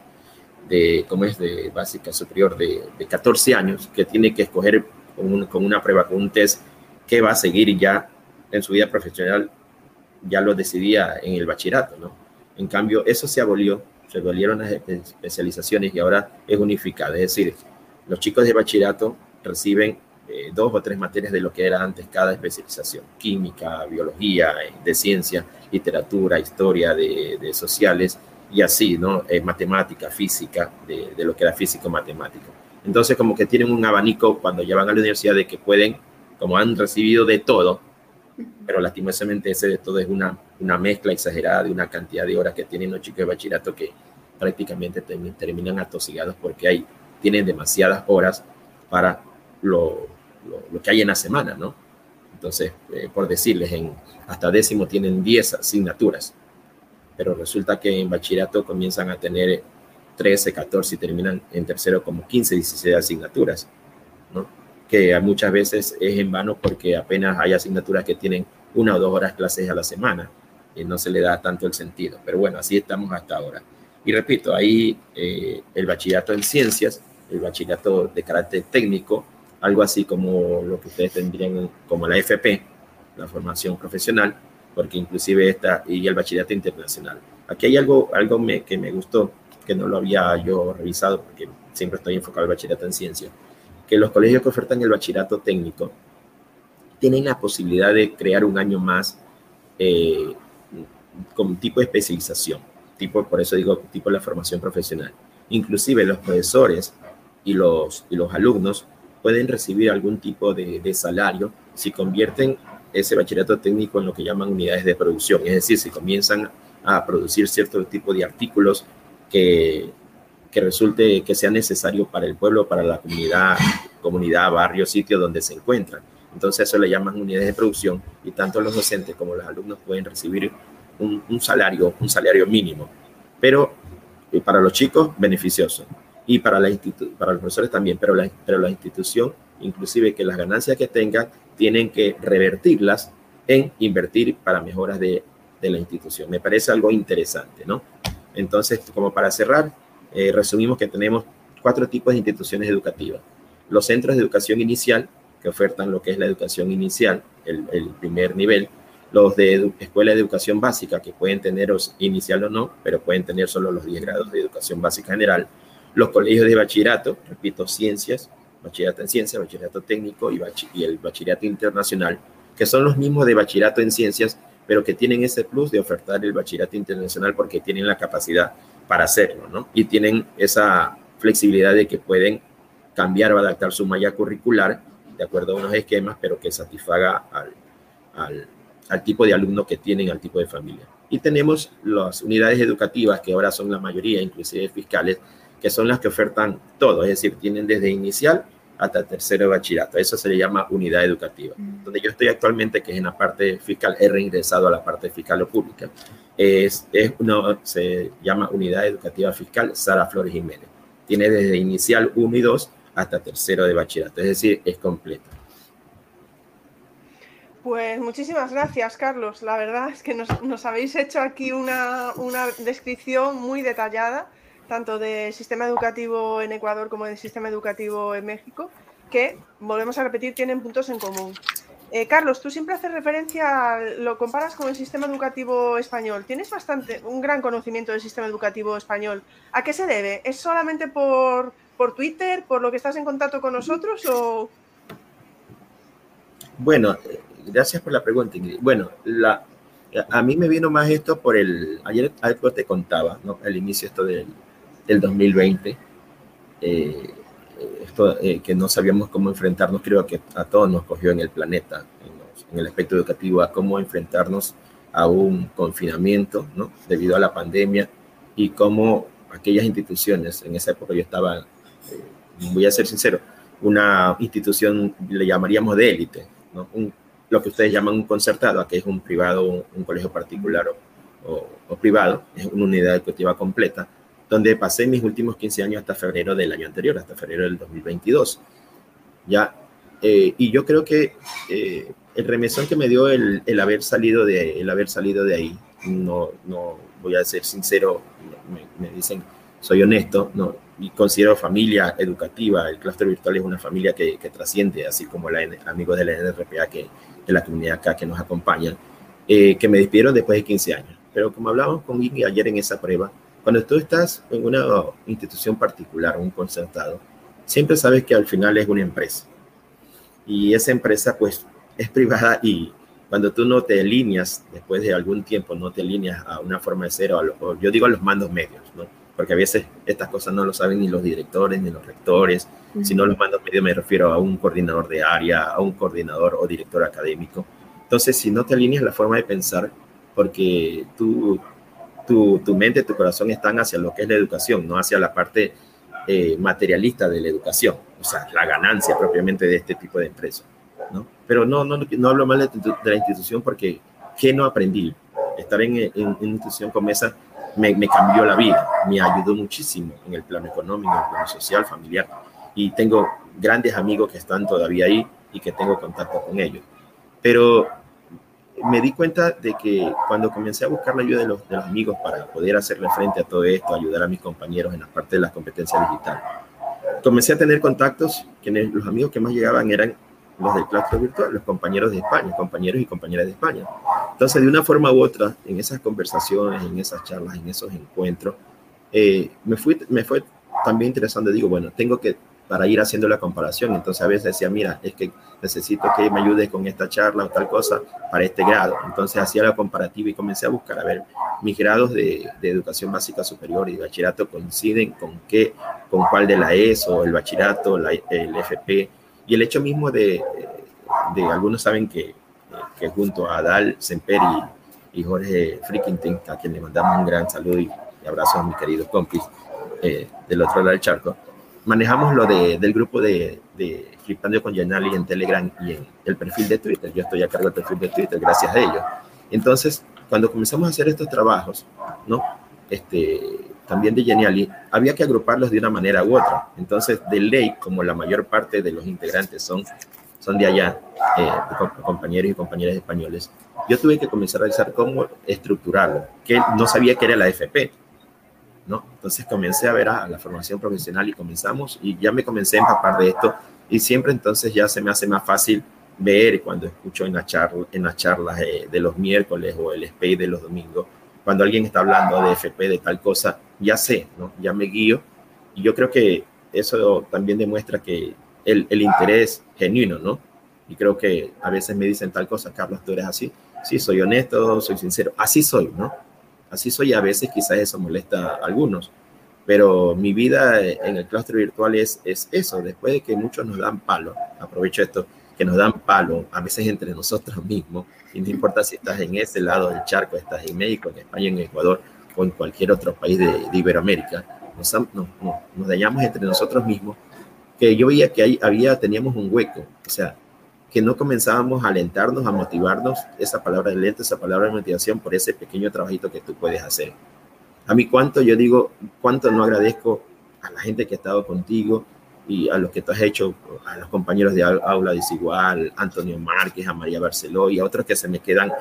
de ¿cómo es? De básica superior de, de 14 años que tiene que escoger con, con, una prueba, con un test, qué va a seguir ya en su vida profesional. Ya lo decidía en el bachillerato, ¿no? En cambio, eso se abolió, se abolieron las especializaciones y ahora es unificada. Es decir, los chicos de bachillerato reciben eh, dos o tres materias de lo que era antes cada especialización, química, biología, eh, de ciencia, literatura, historia de, sociales y así, ¿no? matemática, física, de, de, lo que era físico-matemático. Entonces, como que tienen un abanico cuando ya van a la universidad de que pueden, como han recibido de todo, pero lastimosamente ese de todo es una, una mezcla exagerada de una cantidad de horas que tienen los chicos de bachillerato que prácticamente terminan atosigados porque hay, tienen demasiadas horas para lo, lo, que hay en la semana, ¿no? Entonces, eh, por decirles, en, hasta décimo tienen 10 asignaturas, pero resulta que en bachillerato comienzan a tener 13, 14 y terminan en tercero como 15, 16 asignaturas. Que muchas veces es en vano porque apenas hay asignaturas que tienen una o dos horas clases a la semana y no se le da tanto el sentido. Pero bueno, así estamos hasta ahora. Y repito, ahí eh, el bachillerato en ciencias, el bachillerato de carácter técnico, algo así como lo que ustedes tendrían como la FP, la formación profesional, porque inclusive esta y el bachillerato internacional. Aquí hay algo, algo que me gustó, que no lo había yo revisado, porque siempre estoy enfocado en el bachillerato en ciencia, que los colegios que ofertan el bachillerato técnico tienen la posibilidad de crear un año más eh, con tipo de especialización, tipo, por eso digo, tipo de la formación profesional. Inclusive los profesores y los, y los alumnos pueden recibir algún tipo de, de salario si convierten ese bachillerato técnico en lo que llaman unidades de producción, es decir, si comienzan a producir cierto tipo de artículos que, que resulte que sea necesario para el pueblo, para la comunidad, comunidad, barrio, sitio donde se encuentran. Entonces eso le llaman unidades de producción y tanto los docentes como los alumnos pueden recibir un, un salario, un salario mínimo. Pero eh, para los chicos, beneficioso. Y para, la para los profesores también, pero la, pero la institución, inclusive que las ganancias que tengan, tienen que revertirlas en invertir para mejoras de, de la institución. Me parece algo interesante, ¿no? Entonces, como para cerrar, eh, resumimos que tenemos cuatro tipos de instituciones educativas. Los centros de educación inicial, que ofertan lo que es la educación inicial, el, primer nivel. Los de escuela de educación básica, que pueden tener inicial o no, pero pueden tener solo los 10 grados de educación básica general. Los colegios de bachillerato, repito, ciencias, bachillerato en ciencias, bachillerato técnico y, y el bachillerato internacional, que son los mismos de bachillerato en ciencias, pero que tienen ese plus de ofertar el bachillerato internacional porque tienen la capacidad para hacerlo, ¿no? Y tienen esa flexibilidad de que pueden cambiar o adaptar su malla curricular de acuerdo a unos esquemas, pero que satisfaga al, al, al tipo de alumno que tienen, al tipo de familia. Y tenemos las unidades educativas, que ahora son la mayoría, inclusive fiscales, que son las que ofertan todo, es decir, tienen desde inicial hasta tercero de bachillerato. Eso se le llama unidad educativa. Mm. Donde yo estoy actualmente, que es en la parte fiscal, he reingresado a la parte fiscal o pública. Es, es uno, se llama unidad educativa fiscal Sara Flores Jiménez. Tiene desde inicial 1 y 2 hasta tercero de bachillerato, es decir, es completo. Pues muchísimas gracias, Carlos. La verdad es que nos, nos habéis hecho aquí una, una descripción muy detallada tanto del sistema educativo en Ecuador como del sistema educativo en México, que, volvemos a repetir, tienen puntos en común. Eh, Carlos, tú siempre haces referencia, lo comparas con el sistema educativo español. Tienes bastante, un gran conocimiento del sistema educativo español. ¿A qué se debe? ¿Es solamente por, por Twitter, por lo que estás en contacto con nosotros o...? Bueno, gracias por la pregunta, Ingrid. Bueno, a mí me vino más esto por el... Ayer algo te contaba, ¿no? El inicio esto del del 2020, eh, esto, eh, que no sabíamos cómo enfrentarnos, creo que a todos nos cogió en el planeta, en, el aspecto educativo, a cómo enfrentarnos a un confinamiento, ¿no? Debido a la pandemia y cómo aquellas instituciones, en esa época yo estaba, eh, voy a ser sincero, una institución le llamaríamos de élite, ¿no? Un, lo que ustedes llaman un concertado, que es un privado, un, un colegio particular o, o, o, privado, es una unidad educativa completa, donde pasé mis últimos 15 años hasta febrero del año anterior, hasta febrero del 2022. Ya, eh, y yo creo que eh, el remesón que me dio el, el, haber salido de, el haber salido de ahí, no, no voy a ser sincero, me, dicen, soy honesto, no, y considero familia educativa, el clúster virtual es una familia que, que trasciende, así como la, amigos de la NRPA, que, de la comunidad acá que nos acompañan, eh, que me despidieron después de 15 años. Pero como hablábamos con Iggy ayer en esa prueba, cuando tú estás en una institución particular, un concertado, siempre sabes que al final es una empresa. y esa empresa pues es privada y cuando tú no te alineas, después de algún tiempo, no te alineas a una forma de ser, o, yo digo a los mandos medios, ¿no? porque a veces estas cosas no lo saben ni los directores ni los rectores, si no los mandos medios me refiero a un coordinador de área, a un coordinador o director académico. Entonces, si no te alineas la forma de pensar, porque tú, tu, tu mente, tu corazón están hacia lo que es la educación, no hacia la parte eh, materialista de la educación, o sea, la ganancia propiamente de este tipo de empresas. ¿no? Pero no, no, no hablo mal de, la institución porque ¿qué no aprendí? Estar en, en, una institución como esa me, me, cambió la vida, me ayudó muchísimo en el plano económico, en el plano social, familiar. Y tengo grandes amigos que están todavía ahí y que tengo contacto con ellos. Pero me di cuenta de que cuando comencé a buscar la ayuda de los, de los amigos para poder hacerle frente a todo esto, ayudar a mis compañeros en la parte de las competencias digitales, comencé a tener contactos que los amigos que más llegaban eran los del claustro virtual, los compañeros de España, compañeros y compañeras de España. Entonces, de una forma u otra, en esas conversaciones, en esas charlas, en esos encuentros, eh, me, fui, me fue también interesante, digo, bueno, tengo que para ir haciendo la comparación. Entonces a veces decía, mira, es que necesito que me ayudes con esta charla o tal cosa para este grado. Entonces hacía la comparativa y comencé a buscar, a ver, mis grados de, educación básica superior y bachillerato coinciden con qué, con cuál de la ESO, el bachillerato, el FP. Y el hecho mismo de, de algunos saben que, que junto a Adal Semper y, y Jorge Frickintin, a quien le mandamos un gran saludo y, abrazo a mis queridos compis eh, del otro lado del charco, manejamos lo de, del grupo de, de Flipando con Yanali en Telegram y en el perfil de Twitter. Yo estoy a cargo del perfil de Twitter, gracias a ellos. Entonces, cuando comenzamos a hacer estos trabajos, ¿no? Este, también de Geniali, había que agruparlos de una manera u otra. Entonces, de ley, como la mayor parte de los integrantes son, son de allá, eh, compañeros y compañeras españoles, yo tuve que comenzar a revisar cómo estructurarlo, que no sabía que era la FP ¿no? Entonces comencé a ver a, la formación profesional y comenzamos y ya me comencé a empapar de esto y siempre entonces ya se me hace más fácil ver cuando escucho en, la charla, las charlas de, los miércoles o el SPEI de los domingos, cuando alguien está hablando de FP, de tal cosa, ya sé, ¿no? Ya me guío y yo creo que eso también demuestra que el, el interés genuino, ¿no? Y creo que a veces me dicen tal cosa, Carlos, tú eres así. Sí, soy honesto, soy sincero, así soy, ¿no? Así soy a veces, quizás eso molesta a algunos, pero mi vida en el claustro virtual es, es eso, después de que muchos nos dan palo, aprovecho esto, que nos dan palo, a veces entre nosotros mismos, y no importa si estás en ese lado del charco, estás en México, en España, en Ecuador o en cualquier otro país de, Iberoamérica, nos, nos, dañamos entre nosotros mismos, que yo veía que ahí había, teníamos un hueco, o sea, que no comenzábamos a alentarnos, a motivarnos, esa palabra de lento, esa palabra de motivación por ese pequeño trabajito que tú puedes hacer. A mí cuánto, yo digo, cuánto no agradezco a la gente que ha estado contigo y a los que tú has hecho, a los compañeros de Aula Desigual, Antonio Márquez, a María Barceló y a otros que se me quedan.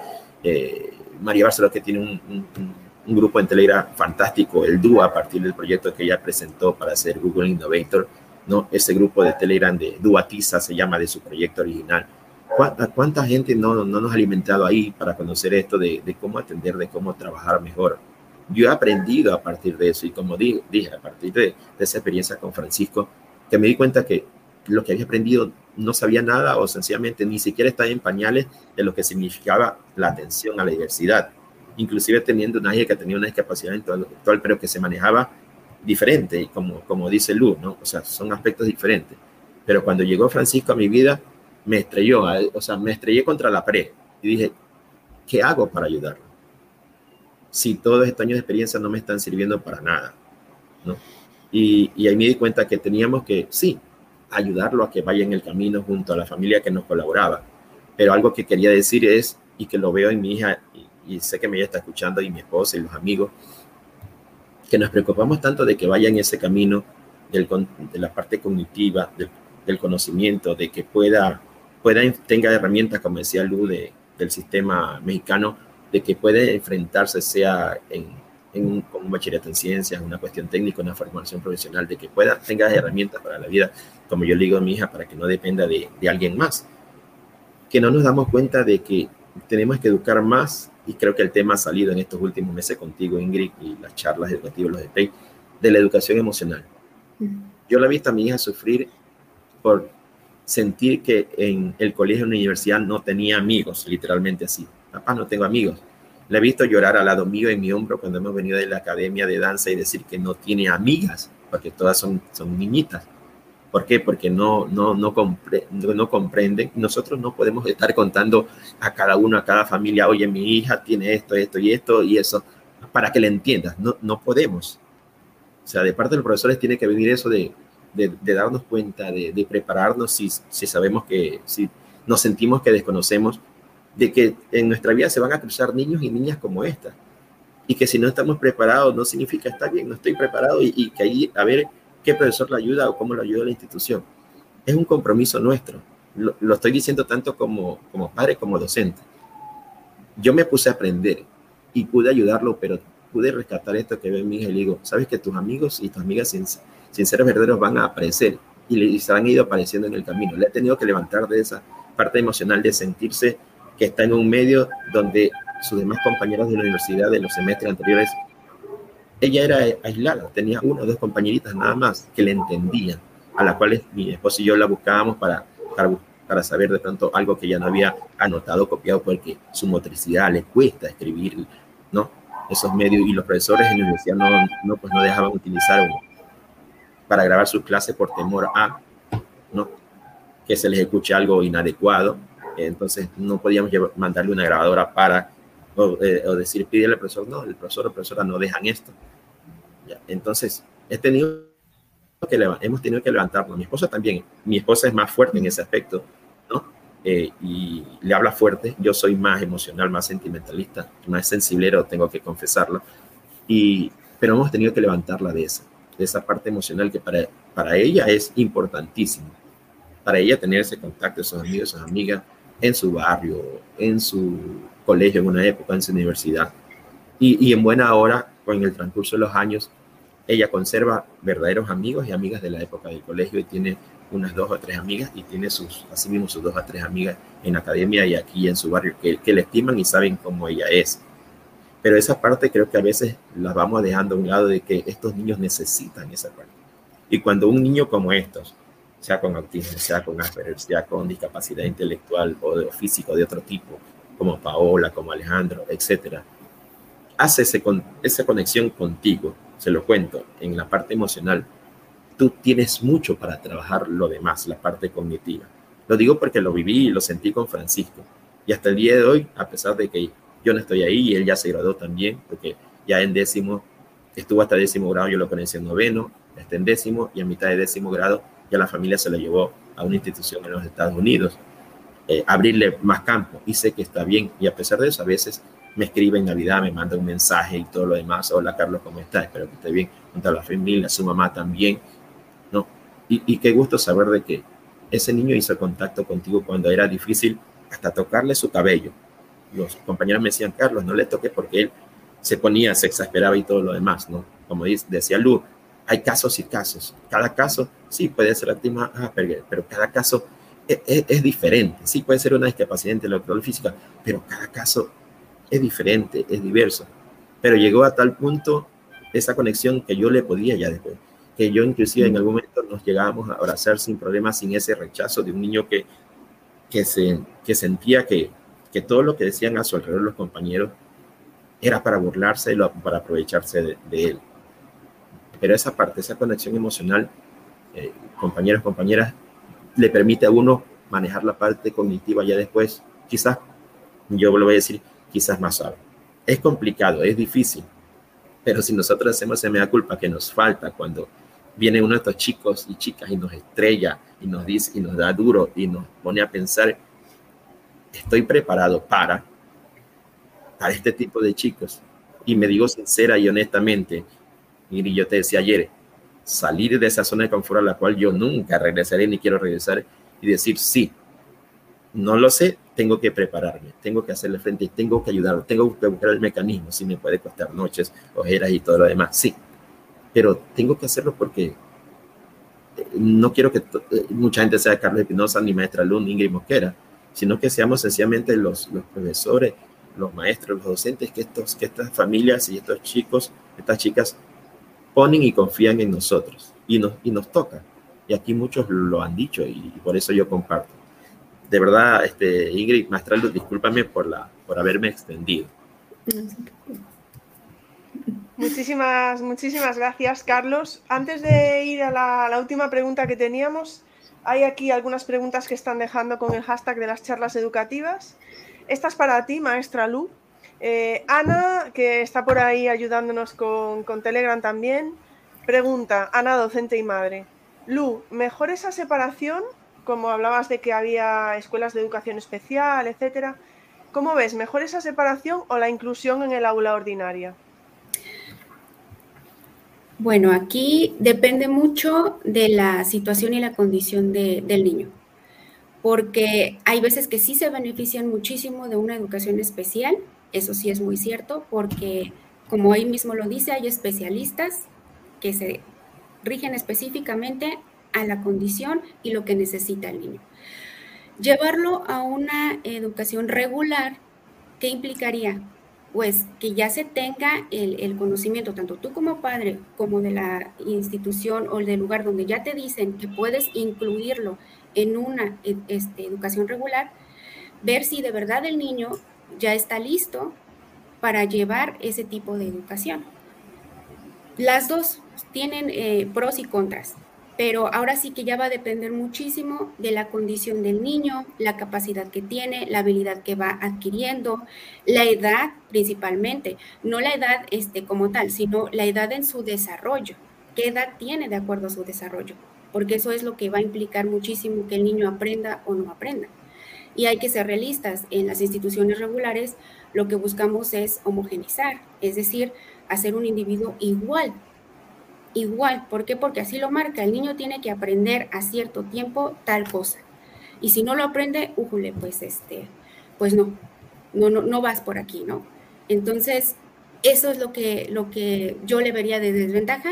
Eh, María Barceló que tiene un, grupo en Telegram fantástico, el DUA, a partir del proyecto que ella presentó para hacer Google Innovator ¿no? Ese grupo de Telegram de Duatiza se llama de su proyecto original. ¿Cuánta, cuánta gente no, no, nos ha alimentado ahí para conocer esto de, de, cómo atender, de cómo trabajar mejor? Yo he aprendido a partir de eso y como dije, dije a partir de, de esa experiencia con Francisco, que me di cuenta que lo que había aprendido no sabía nada o sencillamente ni siquiera estaba en pañales de lo que significaba la atención a la diversidad. Inclusive teniendo una hija que tenía una discapacidad intelectual, pero que se manejaba diferente, como, como dice Lu, ¿no? O sea, son aspectos diferentes. Pero cuando llegó Francisco a mi vida, me estrelló, o sea, me estrellé contra la pared y dije, ¿qué hago para ayudarlo? Si todos estos años de experiencia no me están sirviendo para nada, ¿no? Y, y ahí me di cuenta que teníamos que, sí, ayudarlo a que vaya en el camino junto a la familia que nos colaboraba. Pero algo que quería decir es, y que lo veo en mi hija, y, sé que me está escuchando, y mi esposa y los amigos, que nos preocupamos tanto de que vaya en ese camino de la parte cognitiva, del, conocimiento, de que pueda, pueda, tenga herramientas, como decía Lu, de, del sistema mexicano, de que puede enfrentarse, sea en, un, con un bachillerato en ciencias, una cuestión técnica, una formación profesional, de que pueda, tenga herramientas para la vida, como yo le digo a mi hija, para que no dependa de, de alguien más. Que no nos damos cuenta de que tenemos que educar más y creo que el tema ha salido en estos últimos meses contigo, Ingrid, y las charlas educativas, los de de la educación emocional. Yo la he visto a mi hija sufrir por sentir que en el colegio o la universidad no tenía amigos, literalmente así. Papá, no tengo amigos. Le he visto llorar al lado mío en mi hombro cuando hemos venido de la academia de danza y decir que no tiene amigas, porque todas son, son niñitas. ¿Por qué? Porque no, no, no, compre, no comprenden. Nosotros no podemos estar contando a cada uno, a cada familia, oye, mi hija tiene esto, esto y esto y eso, para que le entiendas. No, no podemos. O sea, de parte de los profesores tiene que venir eso de, de, darnos cuenta, de, de, prepararnos si, si sabemos que, si nos sentimos que desconocemos, de que en nuestra vida se van a cruzar niños y niñas como esta. Y que si no estamos preparados, no significa estar bien, no estoy preparado y, y que ahí, a ver, qué profesor le ayuda o cómo le ayuda la institución. Es un compromiso nuestro. Lo, estoy diciendo tanto como, como padre como docente. Yo me puse a aprender y pude ayudarlo, pero pude rescatar esto que ve en mi hija y le digo, sabes que tus amigos y tus amigas sin, sinceros verdaderos van a aparecer y, le, se han ido apareciendo en el camino. Le he tenido que levantar de esa parte emocional de sentirse que está en un medio donde sus demás compañeros de la universidad de los semestres anteriores ella era aislada, tenía una o dos compañeritas nada más que le entendían, a las cuales mi esposo y yo la buscábamos para, para, saber de pronto algo que ya no había anotado, copiado, porque su motricidad le cuesta escribir, ¿no? Esos medios y los profesores en la universidad no, no, pues no dejaban utilizar para grabar sus clases por temor a, ¿no? Que se les escuche algo inadecuado. Entonces no podíamos mandarle una grabadora para o, eh, o, decir, pídele al profesor, no, el profesor o profesora no dejan esto. Entonces, he tenido que hemos tenido que levantarnos. Mi esposa también, mi esposa es más fuerte en ese aspecto, ¿no? Eh, y le habla fuerte, yo soy más emocional, más sentimentalista, más sensiblero, tengo que confesarlo, y, pero hemos tenido que levantarla de esa, de esa parte emocional que para, para ella es importantísima, para ella tener ese contacto, esos amigos, sus amigas, en su barrio, en su colegio en una época, en su universidad. Y, y en buena hora, con el transcurso de los años, ella conserva verdaderos amigos y amigas de la época del colegio y tiene unas dos o tres amigas y tiene sus, así mismo sus dos o tres amigas en academia y aquí en su barrio que, que le estiman y saben cómo ella es. Pero esa parte creo que a veces la vamos dejando a un lado de que estos niños necesitan esa parte. Y cuando un niño como estos, sea con autismo, sea con Asperger, sea con discapacidad intelectual o de, físico de otro tipo, como Paola, como Alejandro, etcétera, hace ese, esa conexión contigo, se lo cuento, en la parte emocional, tú tienes mucho para trabajar lo demás, la parte cognitiva. Lo digo porque lo viví y lo sentí con Francisco. Y hasta el día de hoy, a pesar de que yo no estoy ahí y él ya se graduó también, porque ya en décimo, estuvo hasta décimo grado, yo lo conocí en noveno, está en décimo y a mitad de décimo grado ya la familia se lo llevó a una institución en los Estados Unidos. Eh, abrirle más campo y sé que está bien y a pesar de eso a veces me escribe en Navidad, me manda un mensaje y todo lo demás, hola Carlos, ¿cómo estás? Espero que esté bien, junto a la familia, su mamá también, ¿no? Y, qué gusto saber de que ese niño hizo contacto contigo cuando era difícil hasta tocarle su cabello. Los compañeros me decían, Carlos, no le toques porque él se ponía, se exasperaba y todo lo demás, ¿no? Como decía Lu, hay casos y casos. Cada caso, sí, puede ser autismo Asperger, pero cada caso es, diferente. Sí, puede ser una discapacidad intelectual física, pero cada caso es diferente, es diverso. Pero llegó a tal punto esa conexión que yo le podía ya después, que yo inclusive en algún momento nos llegábamos a abrazar sin problemas, sin ese rechazo de un niño que, que, se, que sentía que, que todo lo que decían a su alrededor los compañeros era para burlarse y para aprovecharse de, de él. Pero esa parte, esa conexión emocional, eh, compañeros, compañeras, le permite a uno manejar la parte cognitiva ya después, quizás, yo lo voy a decir, quizás más suave. Es complicado, es difícil, pero si nosotros hacemos esa media culpa que nos falta cuando viene uno de estos chicos y chicas y nos estrella y nos dice y nos da duro y nos pone a pensar, estoy preparado para, para este tipo de chicos. Y me digo sincera y honestamente, y yo te decía ayer, salir de esa zona de confort a la cual yo nunca regresaré ni quiero regresar y decir, sí, no lo sé, tengo que prepararme, tengo que hacerle frente, tengo que ayudar, tengo que buscar el mecanismo, si me puede costar noches, ojeras y todo lo demás, sí, pero tengo que hacerlo porque eh, no quiero que eh, mucha gente sea Carlos Espinosa, ni maestra Lund, ni Ingrid Mosquera, sino que seamos sencillamente los, los profesores, los maestros, los docentes, que, estos, que estas familias y estos chicos, estas chicas ponen y confían en nosotros y nos, y nos toca. y aquí muchos lo han dicho y, por eso yo comparto. De verdad, este, Ingrid Mastraldo, discúlpame por, la, por haberme extendido. Muchísimas, muchísimas gracias, Carlos. Antes de ir a la, última pregunta que teníamos, hay aquí algunas preguntas que están dejando con el hashtag de las charlas educativas. Esta es para ti, maestra Lu. Eh, Ana, que está por ahí ayudándonos con, Telegram también, pregunta, Ana, docente y madre, Lu, ¿mejor esa separación? Como hablabas de que había escuelas de educación especial, etcétera. ¿Cómo ves? ¿Mejor esa separación o la inclusión en el aula ordinaria? Bueno, aquí depende mucho de la situación y la condición del niño, porque hay veces que sí se benefician muchísimo de una educación especial eso sí es muy cierto porque, como ahí mismo lo dice, hay especialistas que se rigen específicamente a la condición y lo que necesita el niño. Llevarlo a una educación regular, ¿qué implicaría? Pues que ya se tenga el, conocimiento, tanto tú como padre, como de la institución o del lugar donde ya te dicen que puedes incluirlo en una este, educación regular, ver si de verdad el niño ya está listo para llevar ese tipo de educación. Las dos tienen eh, pros y contras, pero ahora sí que ya va a depender muchísimo de la condición del niño, la capacidad que tiene, la habilidad que va adquiriendo, la edad principalmente, no la edad este, como tal, sino la edad en su desarrollo, qué edad tiene de acuerdo a su desarrollo, porque eso es lo que va a implicar muchísimo que el niño aprenda o no aprenda y hay que ser realistas. En las instituciones regulares lo que buscamos es homogenizar, es decir, hacer un individuo igual. Igual, ¿por qué? Porque así lo marca. El niño tiene que aprender a cierto tiempo tal cosa. Y si no lo aprende, újule, pues este, pues no, no, no, no vas por aquí, ¿no? Entonces, eso es lo que, lo que yo le vería de desventaja.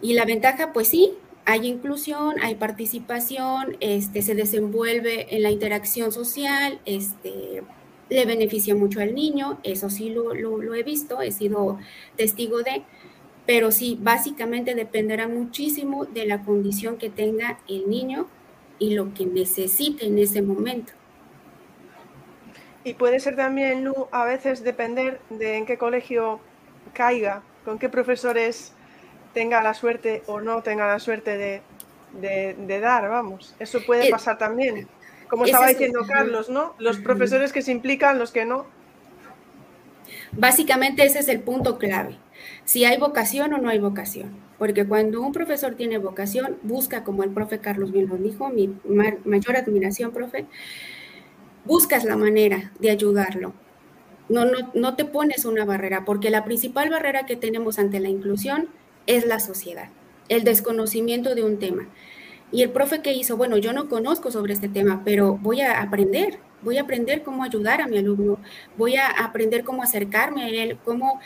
Y la ventaja, pues sí, hay inclusión, hay participación, este, se desenvuelve en la interacción social, este, le beneficia mucho al niño, eso sí lo, lo, he visto, he sido testigo de, pero sí, básicamente dependerá muchísimo de la condición que tenga el niño y lo que necesite en ese momento. Y puede ser también, Lu, a veces depender de en qué colegio caiga, con qué profesores tenga la suerte o no tenga la suerte de, dar, vamos. Eso puede pasar también. Como estaba diciendo Carlos, ¿no? Los profesores que se implican, los que no. Básicamente ese es el punto clave. Si hay vocación o no hay vocación. Porque cuando un profesor tiene vocación, busca, como el profe Carlos bien lo dijo, mi mayor admiración, profe, buscas la manera de ayudarlo. No, no, no te pones una barrera, porque la principal barrera que tenemos ante la inclusión es la sociedad, el desconocimiento de un tema. Y el profe que hizo, bueno, yo no conozco sobre este tema, pero voy a aprender, voy a aprender cómo ayudar a mi alumno, voy a aprender cómo acercarme a él, cómo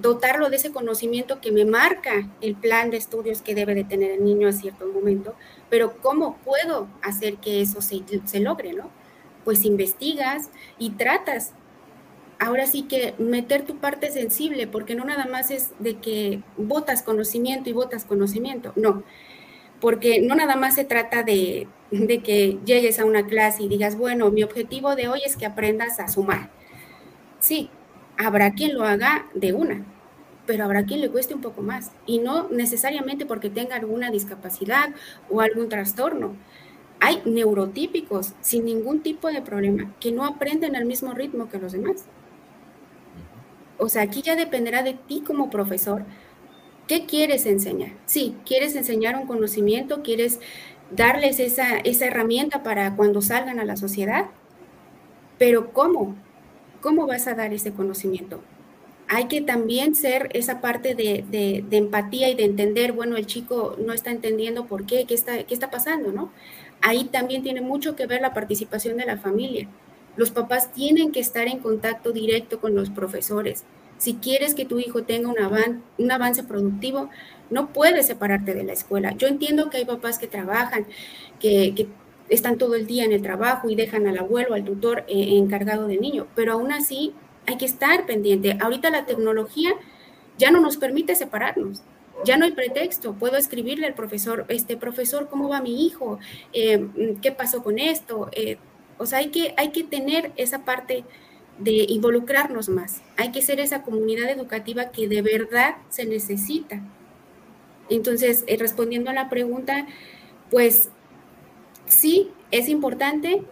dotarlo de ese conocimiento que me marca el plan de estudios que debe de tener el niño a cierto momento, pero cómo puedo hacer que eso se, se logre, ¿no? Pues investigas y tratas ahora sí que meter tu parte sensible, porque no nada más es de que votas conocimiento y votas conocimiento, no, porque no nada más se trata de, de que llegues a una clase y digas, bueno, mi objetivo de hoy es que aprendas a sumar. Sí, habrá quien lo haga de una, pero habrá quien le cueste un poco más, y no necesariamente porque tenga alguna discapacidad o algún trastorno. Hay neurotípicos sin ningún tipo de problema que no aprenden al mismo ritmo que los demás o sea, aquí ya dependerá de ti como profesor. ¿Qué quieres enseñar? Sí, quieres enseñar un conocimiento, quieres darles esa, esa herramienta para cuando salgan a la sociedad, pero ¿cómo? ¿Cómo vas a dar ese conocimiento? Hay que también ser esa parte de, empatía y de entender, bueno, el chico no está entendiendo por qué, qué está, pasando, ¿no? Ahí también tiene mucho que ver la participación de la familia. Los papás tienen que estar en contacto directo con los profesores. Si quieres que tu hijo tenga un, avance productivo, no puedes separarte de la escuela. Yo entiendo que hay papás que trabajan, que, están todo el día en el trabajo y dejan al abuelo, al tutor eh, encargado del niño, pero aún así hay que estar pendiente. Ahorita la tecnología ya no nos permite separarnos. ya no hay pretexto, puedo escribirle al profesor, este profesor, ¿cómo va mi hijo? Eh, ¿Qué pasó con esto? Eh, o sea, hay que, hay que tener esa parte de involucrarnos más, hay que ser esa comunidad educativa que de verdad se necesita. Entonces, respondiendo a la pregunta, pues sí, es importante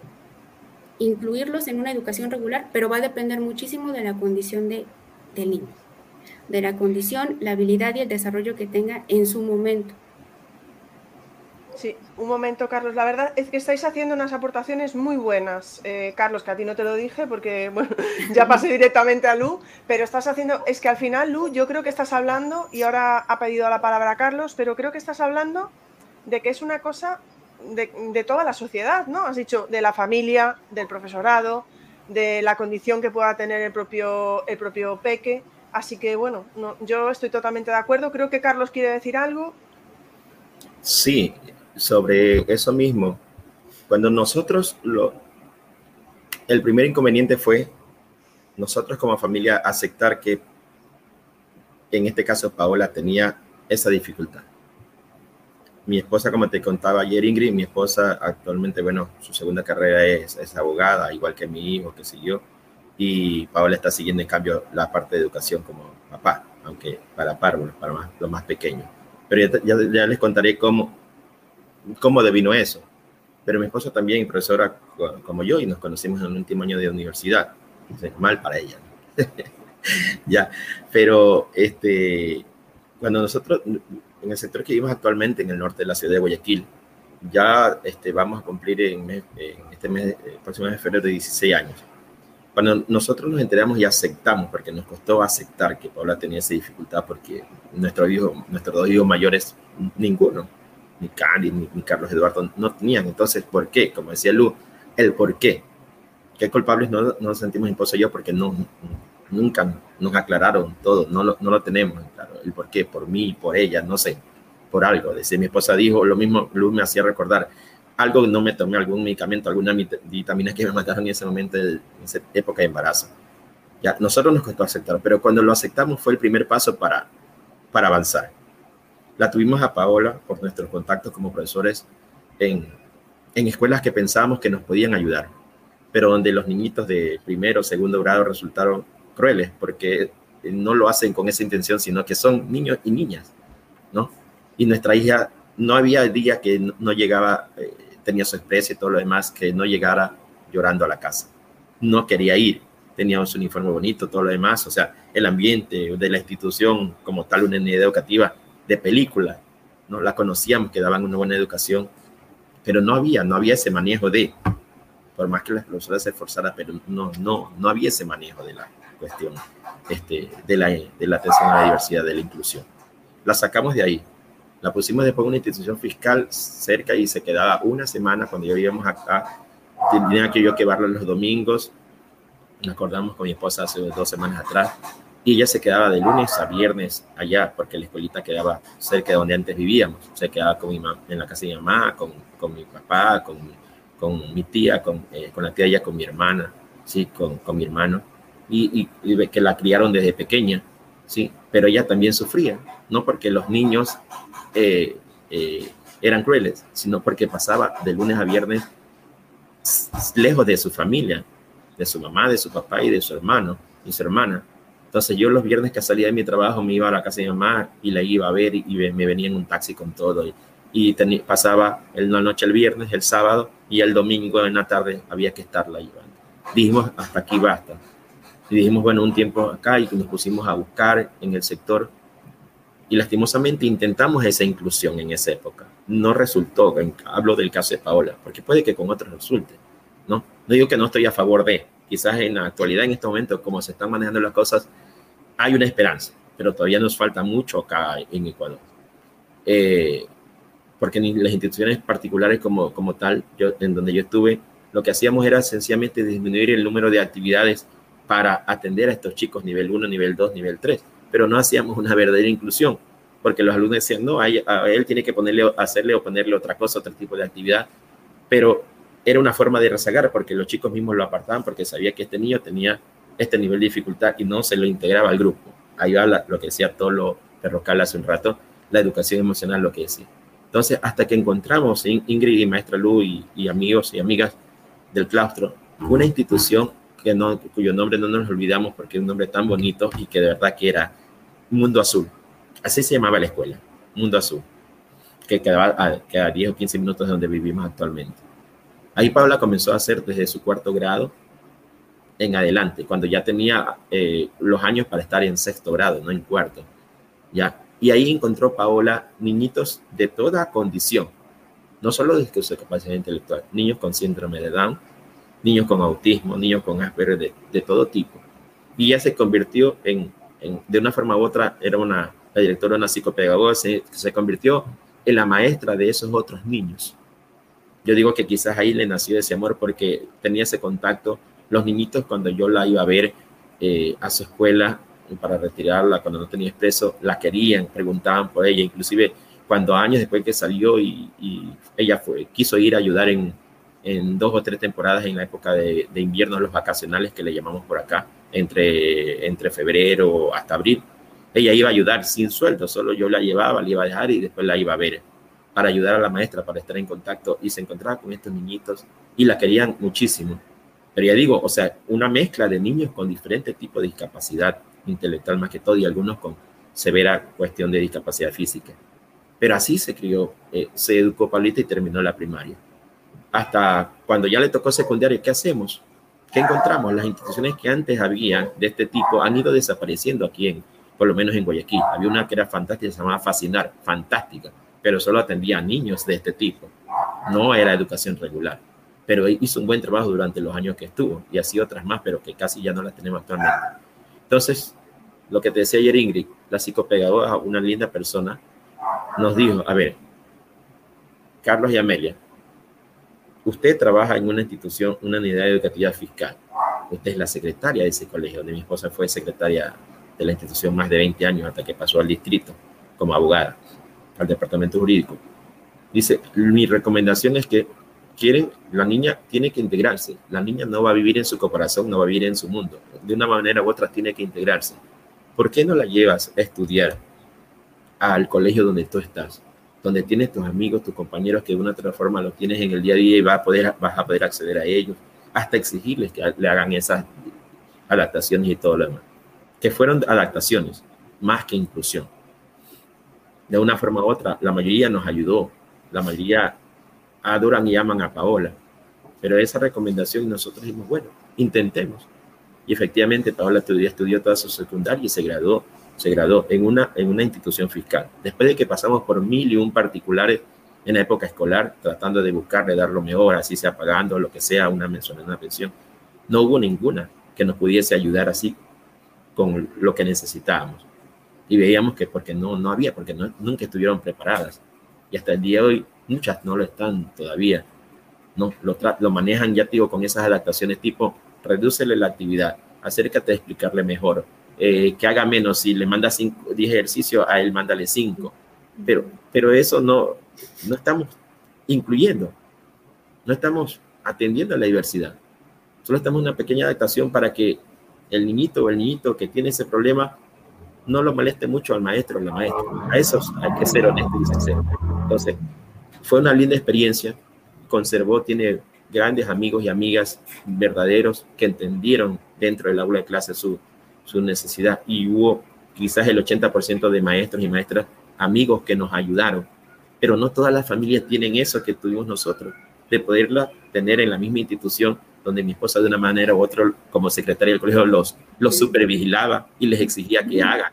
incluirlos en una educación regular, pero va a depender muchísimo de la condición de, del niño de la condición, la habilidad y el desarrollo que tenga en su momento. Sí, un momento, Carlos. La verdad es que estáis haciendo unas aportaciones muy buenas, eh, Carlos, que a ti no te lo dije porque, bueno, ya pasé directamente a Lu, pero estás haciendo, es que al final, Lu, yo creo que estás hablando, y ahora ha pedido la palabra Carlos, pero creo que estás hablando de que es una cosa de, toda la sociedad, ¿no? Has dicho de la familia, del profesorado, de la condición que pueda tener el propio, el propio peque. Así que bueno, yo estoy totalmente de acuerdo. Creo que Carlos quiere decir algo. Sí, sobre eso mismo. Cuando nosotros lo... El primer inconveniente fue nosotros como familia aceptar que en este caso Paola tenía esa dificultad. Mi esposa, como te contaba ayer Ingrid, mi esposa actualmente, bueno, su segunda carrera es, es abogada, igual que mi hijo, que siguió y Paola está siguiendo en cambio la parte de educación como papá, aunque para par, para más, los más pequeños. Pero ya, ya, les contaré cómo, cómo devino eso. Pero mi esposa también, profesora como yo, y nos conocimos en el último año de universidad. Es mal para ella. ya, pero este, cuando nosotros, en el sector que vivimos actualmente, en el norte de la ciudad de Guayaquil, ya este, vamos a cumplir en, en este mes, el próximo mes de febrero de 16 años cuando nosotros nos enteramos y aceptamos, porque nos costó aceptar que Paula tenía esa dificultad, porque nuestro hijo, nuestros dos hijos mayores, ninguno, ni Candy ni, Carlos Eduardo, no tenían. Entonces, ¿por qué? Como decía Lu, el por qué. ¿Qué culpables no, nos sentimos impuestos yo? Porque no, nunca nos aclararon todo, no lo, no lo tenemos claro. El por qué, por mí, por ella, no sé, por algo. Desde mi esposa dijo, lo mismo Lu me hacía recordar, algo no me tomé algún medicamento, alguna vitamina que me mataron en ese momento, en esa época de embarazo. Ya, nosotros nos costó aceptar, pero cuando lo aceptamos fue el primer paso para, para avanzar. La tuvimos a Paola por nuestros contactos como profesores en, en escuelas que pensábamos que nos podían ayudar, pero donde los niñitos de primero o segundo grado resultaron crueles porque no lo hacen con esa intención, sino que son niños y niñas, ¿no? Y nuestra hija no había día que no, llegaba eh, tenía su especie y todo lo demás, que no llegara llorando a la casa. No quería ir, tenía un uniforme bonito, todo lo demás, o sea, el ambiente de la institución como tal, una unidad educativa de película, no la conocíamos, que daban una buena educación, pero no había, no había ese manejo de, por más que las profesoras se esforzaran, pero no, no, no había ese manejo de la cuestión este, de, la, de la atención a la diversidad, de la inclusión. La sacamos de ahí, la pusimos después en una institución fiscal cerca y se quedaba una semana cuando yo íbamos acá. Tenía que yo llevarla los domingos. Nos acordamos con mi esposa hace dos semanas atrás. Y ella se quedaba de lunes a viernes allá, porque la escuelita quedaba cerca de donde antes vivíamos. Se quedaba con mi en la casa de mi mamá, con, con mi papá, con, con mi tía, con, eh, con la tía ella, con mi hermana, ¿sí? con, con mi hermano. Y, que la criaron desde pequeña, ¿sí? pero ella también sufría, no porque los niños eh, eh, eran crueles, sino porque pasaba de lunes a viernes lejos de su familia, de su mamá, de su papá y de su hermano y su hermana. Entonces yo los viernes que salía de mi trabajo me iba a la casa de mamá y la iba a ver y, me venía en un taxi con todo. Y, y pasaba la noche el viernes, el sábado y el domingo en la tarde había que estarla llevando. Dijimos, hasta aquí basta. Y dijimos, bueno, un tiempo acá y nos pusimos a buscar en el sector y lastimosamente intentamos esa inclusión en esa época. No resultó, hablo del caso de Paola, porque puede que con otros resulte, ¿no? No digo que no estoy a favor de, quizás en la actualidad, en este momento, como se están manejando las cosas, hay una esperanza, pero todavía nos falta mucho acá en Ecuador. Eh, porque ni las instituciones particulares como, como tal, yo, en donde yo estuve, lo que hacíamos era sencillamente disminuir el número de actividades para atender a estos chicos nivel 1, nivel 2, nivel 3 pero no hacíamos una verdadera inclusión, porque los alumnos decían, no, a él tiene que ponerle, hacerle o ponerle otra cosa, otro tipo de actividad, pero era una forma de rezagar, porque los chicos mismos lo apartaban, porque sabía que este niño tenía este nivel de dificultad y no se lo integraba al grupo. Ahí va lo que decía Tolo Perrocal hace un rato, la educación emocional lo que decía. Entonces, hasta que encontramos Ingrid y Maestra Lu y, amigos y amigas del claustro, una institución no, cuyo nombre no nos olvidamos porque es un nombre tan bonito y que de verdad que era Mundo Azul. Así se llamaba la escuela, Mundo Azul, que quedaba a, que a 10 o 15 minutos de donde vivimos actualmente. Ahí Paula comenzó a hacer desde su cuarto grado en adelante, cuando ya tenía eh, los años para estar en sexto grado, no en cuarto. Ya. Y ahí encontró Paola niñitos de toda condición, no solo de discapacidad intelectual, niños con síndrome de Down, niños con autismo, niños con Asperger de, de todo tipo. Y ella se convirtió en, en, de una forma u otra, era una, la directora de una psicopedagoga, se, se convirtió en la maestra de esos otros niños. Yo digo que quizás ahí le nació ese amor porque tenía ese contacto los niñitos cuando yo la iba a ver eh, a su escuela para retirarla cuando no tenía expreso, la querían, preguntaban por ella, inclusive cuando años después que salió y, ella fue, quiso ir a ayudar en, en, dos o tres temporadas en la época de, de, invierno, los vacacionales que le llamamos por acá, entre, entre febrero hasta abril. Ella iba a ayudar sin sueldo, solo yo la llevaba, la iba a dejar y después la iba a ver para ayudar a la maestra, para estar en contacto y se encontraba con estos niñitos y la querían muchísimo. Pero ya digo, o sea, una mezcla de niños con diferentes tipos de discapacidad intelectual más que todo y algunos con severa cuestión de discapacidad física. Pero así se crió, eh, se educó Paulita y terminó la primaria. Hasta cuando ya le tocó secundaria, ¿qué hacemos? ¿Qué encontramos? Las instituciones que antes había de este tipo han ido desapareciendo aquí, en, por lo menos en Guayaquil. Había una que era fantástica, se llamaba Fascinar, fantástica, pero solo atendía a niños de este tipo. No era educación regular pero hizo un buen trabajo durante los años que estuvo y así otras más, pero que casi ya no las tenemos actualmente. Entonces, lo que te decía ayer Ingrid, la psicopedagoga, una linda persona, nos dijo, a ver, Carlos y Amelia, usted trabaja en una institución, una unidad educativa fiscal. Usted es la secretaria de ese colegio, donde mi esposa fue secretaria de la institución más de 20 años hasta que pasó al distrito como abogada, al departamento jurídico. Dice, mi recomendación es que quieren, la niña tiene que integrarse. La niña no va a vivir en su corazón, no va a vivir en su mundo. De una manera u otra tiene que integrarse. ¿Por qué no la llevas a estudiar al colegio donde tú estás? Donde tienes tus amigos, tus compañeros que de una u otra forma los tienes en el día a día y vas a poder, vas a acceder a ellos, hasta exigirles que le hagan esas adaptaciones y todo lo demás. Que fueron adaptaciones, más que inclusión. De una forma u otra, la mayoría nos ayudó, la mayoría adoran y aman a Paola. Pero esa recomendación nosotros dijimos, bueno, intentemos. Y efectivamente Paola estudió, estudió toda su secundaria y se graduó, se graduó en una, en una institución fiscal. Después de que pasamos por mil y un particulares en la época escolar, tratando de buscarle dar lo mejor, así sea pagando lo que sea, una mensualidad, una pensión, no hubo ninguna que nos pudiese ayudar así con lo que necesitábamos. Y veíamos que porque no, no había, porque nunca estuvieron preparadas. Y hasta el día de hoy muchas no lo están todavía. No, lo, lo manejan, ya digo, con esas adaptaciones tipo, redúcele la actividad, acércate a explicarle mejor, eh, que haga menos, si le manda 10 ejercicios, a él mándale 5. Pero, pero eso no, no estamos incluyendo, no estamos atendiendo a la diversidad. Solo estamos en una pequeña adaptación para que el niñito o el niñito que tiene ese problema no lo moleste mucho al maestro o la maestra. A esos hay que ser honesto y sincero. Entonces, fue una linda experiencia, conservó, tiene grandes amigos y amigas verdaderos que entendieron dentro del aula de clase su, su necesidad. Y hubo quizás el 80% de maestros y maestras amigos que nos ayudaron, pero no todas las familias tienen eso que tuvimos nosotros, de poderla tener en la misma institución donde mi esposa de una manera u otra como secretaria del colegio los, los supervigilaba y les exigía que hagan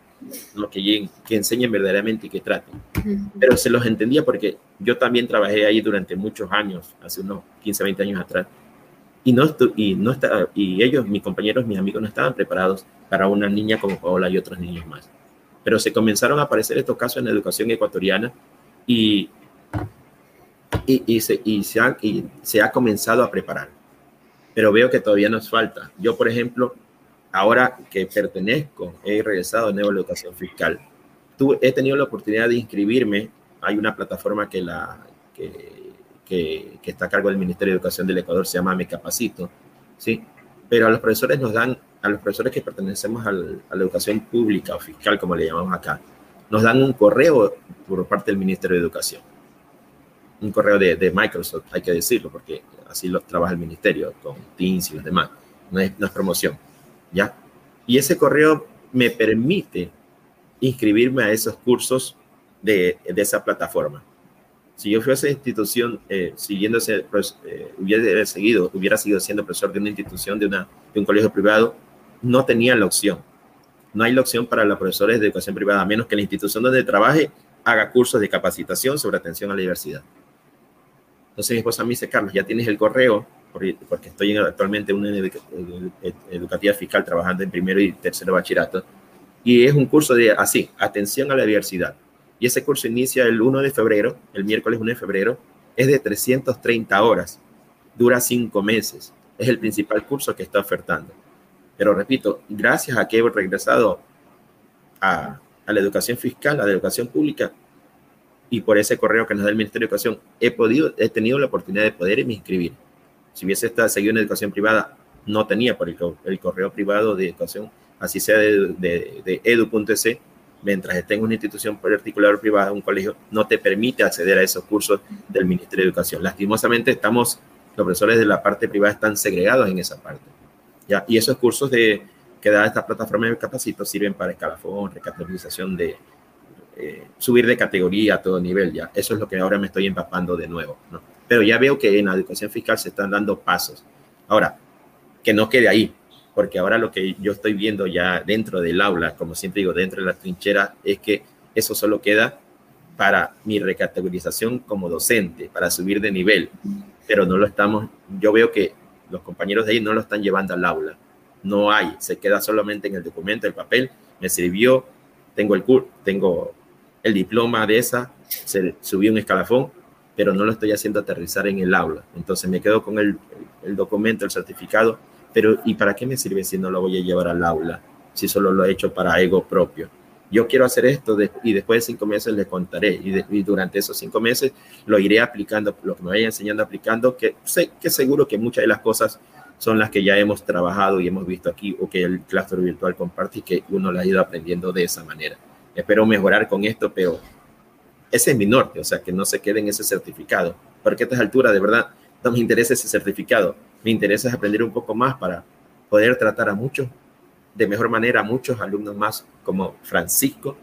¿no? que, que enseñen verdaderamente y que traten. Pero se los entendía porque yo también trabajé ahí durante muchos años, hace unos 15, 20 años atrás, y, no y, no está, y ellos, mis compañeros, mis amigos, no estaban preparados para una niña como Paola y otros niños más. Pero se comenzaron a aparecer estos casos en la educación ecuatoriana y, y, se, y, se, ha, y se ha comenzado a preparar. Pero veo que todavía nos falta. Yo, por ejemplo, ahora que pertenezco, he regresado a Nueva Educación Fiscal. Tú, he tenido la oportunidad de inscribirme. Hay una plataforma que, la, que, que, está a cargo del Ministerio de Educación del Ecuador, se llama Me Capacito, ¿sí? Pero a los profesores nos dan, a los profesores que pertenecemos a la educación pública o fiscal, como le llamamos acá, nos dan un correo por parte del Ministerio de Educación. Un correo de, Microsoft, hay que decirlo, porque así lo trabaja el ministerio con Teams y los demás. No es, no es promoción. ¿Ya? Y ese correo me permite inscribirme a esos cursos de, de esa plataforma. Si yo fuese institución, eh, siguiendo ese, eh, hubiera seguido, hubiera seguido siendo profesor de una institución, de, una, de un colegio privado, no tenía la opción. No hay la opción para los profesores de educación privada, a menos que la institución donde trabaje haga cursos de capacitación sobre atención a la diversidad. Entonces mi esposa me dice, Carlos, ya tienes el correo, porque estoy actualmente en una educativa fiscal trabajando en primero y tercero bachillerato, y es un curso de así, atención a la diversidad. Y ese curso inicia el 1 de febrero, el miércoles 1 de febrero, es de 330 horas, dura cinco meses, es el principal curso que está ofertando. Pero repito, gracias a que he regresado a, a la educación fiscal, a la educación pública, y por ese correo que nos da el Ministerio de Educación, he, podido, he tenido la oportunidad de poder inscribir. Si hubiese estado, seguido en educación privada, no tenía por el, el correo privado de educación así sea de, edu.es, mientras esté en una institución particular o privada, un colegio, no te permite acceder a esos cursos del Ministerio de Educación. Lastimosamente estamos, los profesores de la parte privada están segregados en esa parte. Y esos cursos de, que da esta plataforma de capacito sirven para escalafón, recategorización de, eh, subir de categoría a todo nivel, ya. Eso es lo que ahora me estoy empapando de nuevo, ¿no? Pero ya veo que en la educación fiscal se están dando pasos. Ahora, que no quede ahí, porque ahora lo que yo estoy viendo ya dentro del aula, como siempre digo, dentro de la trinchera, es que eso solo queda para mi recategorización como docente, para subir de nivel, pero no lo estamos, yo veo que los compañeros de ahí no lo están llevando al aula, no hay, se queda solamente en el documento, el papel, me sirvió, tengo el curso, tengo el diploma de esa, se subí un escalafón, pero no lo estoy haciendo aterrizar en el aula, entonces me quedo con el, el documento, el certificado, pero ¿y para qué me sirve si no lo voy a llevar al aula? Si solo lo he hecho para ego propio. Yo quiero hacer esto y después de cinco meses le contaré y, durante esos cinco meses lo iré aplicando, lo que me vaya enseñando aplicando, que sé que seguro que muchas de las cosas son las que ya hemos trabajado y hemos visto aquí o que el claustro virtual comparte y que uno lo ha ido aprendiendo de esa manera. Espero mejorar con esto, pero ese es mi norte, o sea, que no se quede en ese certificado, porque a esta altura de verdad no me interesa ese certificado me interesa aprender un poco más para poder tratar a muchos, de mejor manera, muchos alumnos más como Francisco,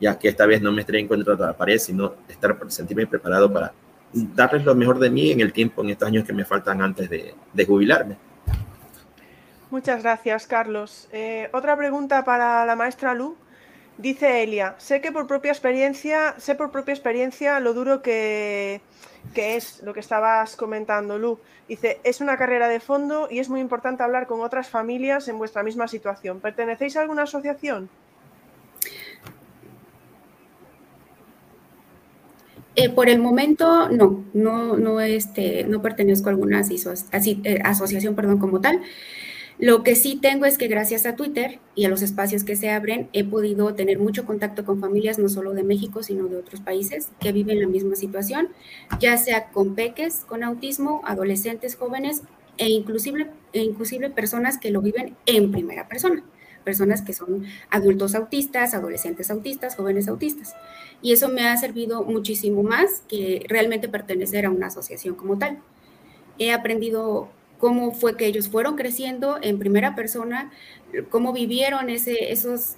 ya que esta vez no me estré en contra de la pared, sino estar, sentirme preparado para darles lo mejor de mí en el tiempo, en estos años que me faltan antes de, jubilarme. Muchas gracias, Carlos. Eh, otra pregunta para la maestra Lu. Dice Elia, sé que por propia experiencia, sé por propia experiencia lo duro que, que es lo que estabas comentando, Lu. Dice, es una carrera de fondo y es muy importante hablar con otras familias en vuestra misma situación. ¿Pertenecéis a alguna asociación? Eh, por el momento, no, no, no, este, no pertenezco a alguna eh, asociación perdón, como tal. Lo que sí tengo es que gracias a Twitter y a los espacios que se abren, he podido tener mucho contacto con familias, no solo de México, sino de otros países que viven la misma situación, ya sea con peques, con autismo, adolescentes, jóvenes e inclusive, e inclusive personas que lo viven en primera persona, personas que son adultos autistas, adolescentes autistas, jóvenes autistas. Y eso me ha servido muchísimo más que realmente pertenecer a una asociación como tal. He aprendido cómo fue que ellos fueron creciendo en primera persona, cómo vivieron ese, esos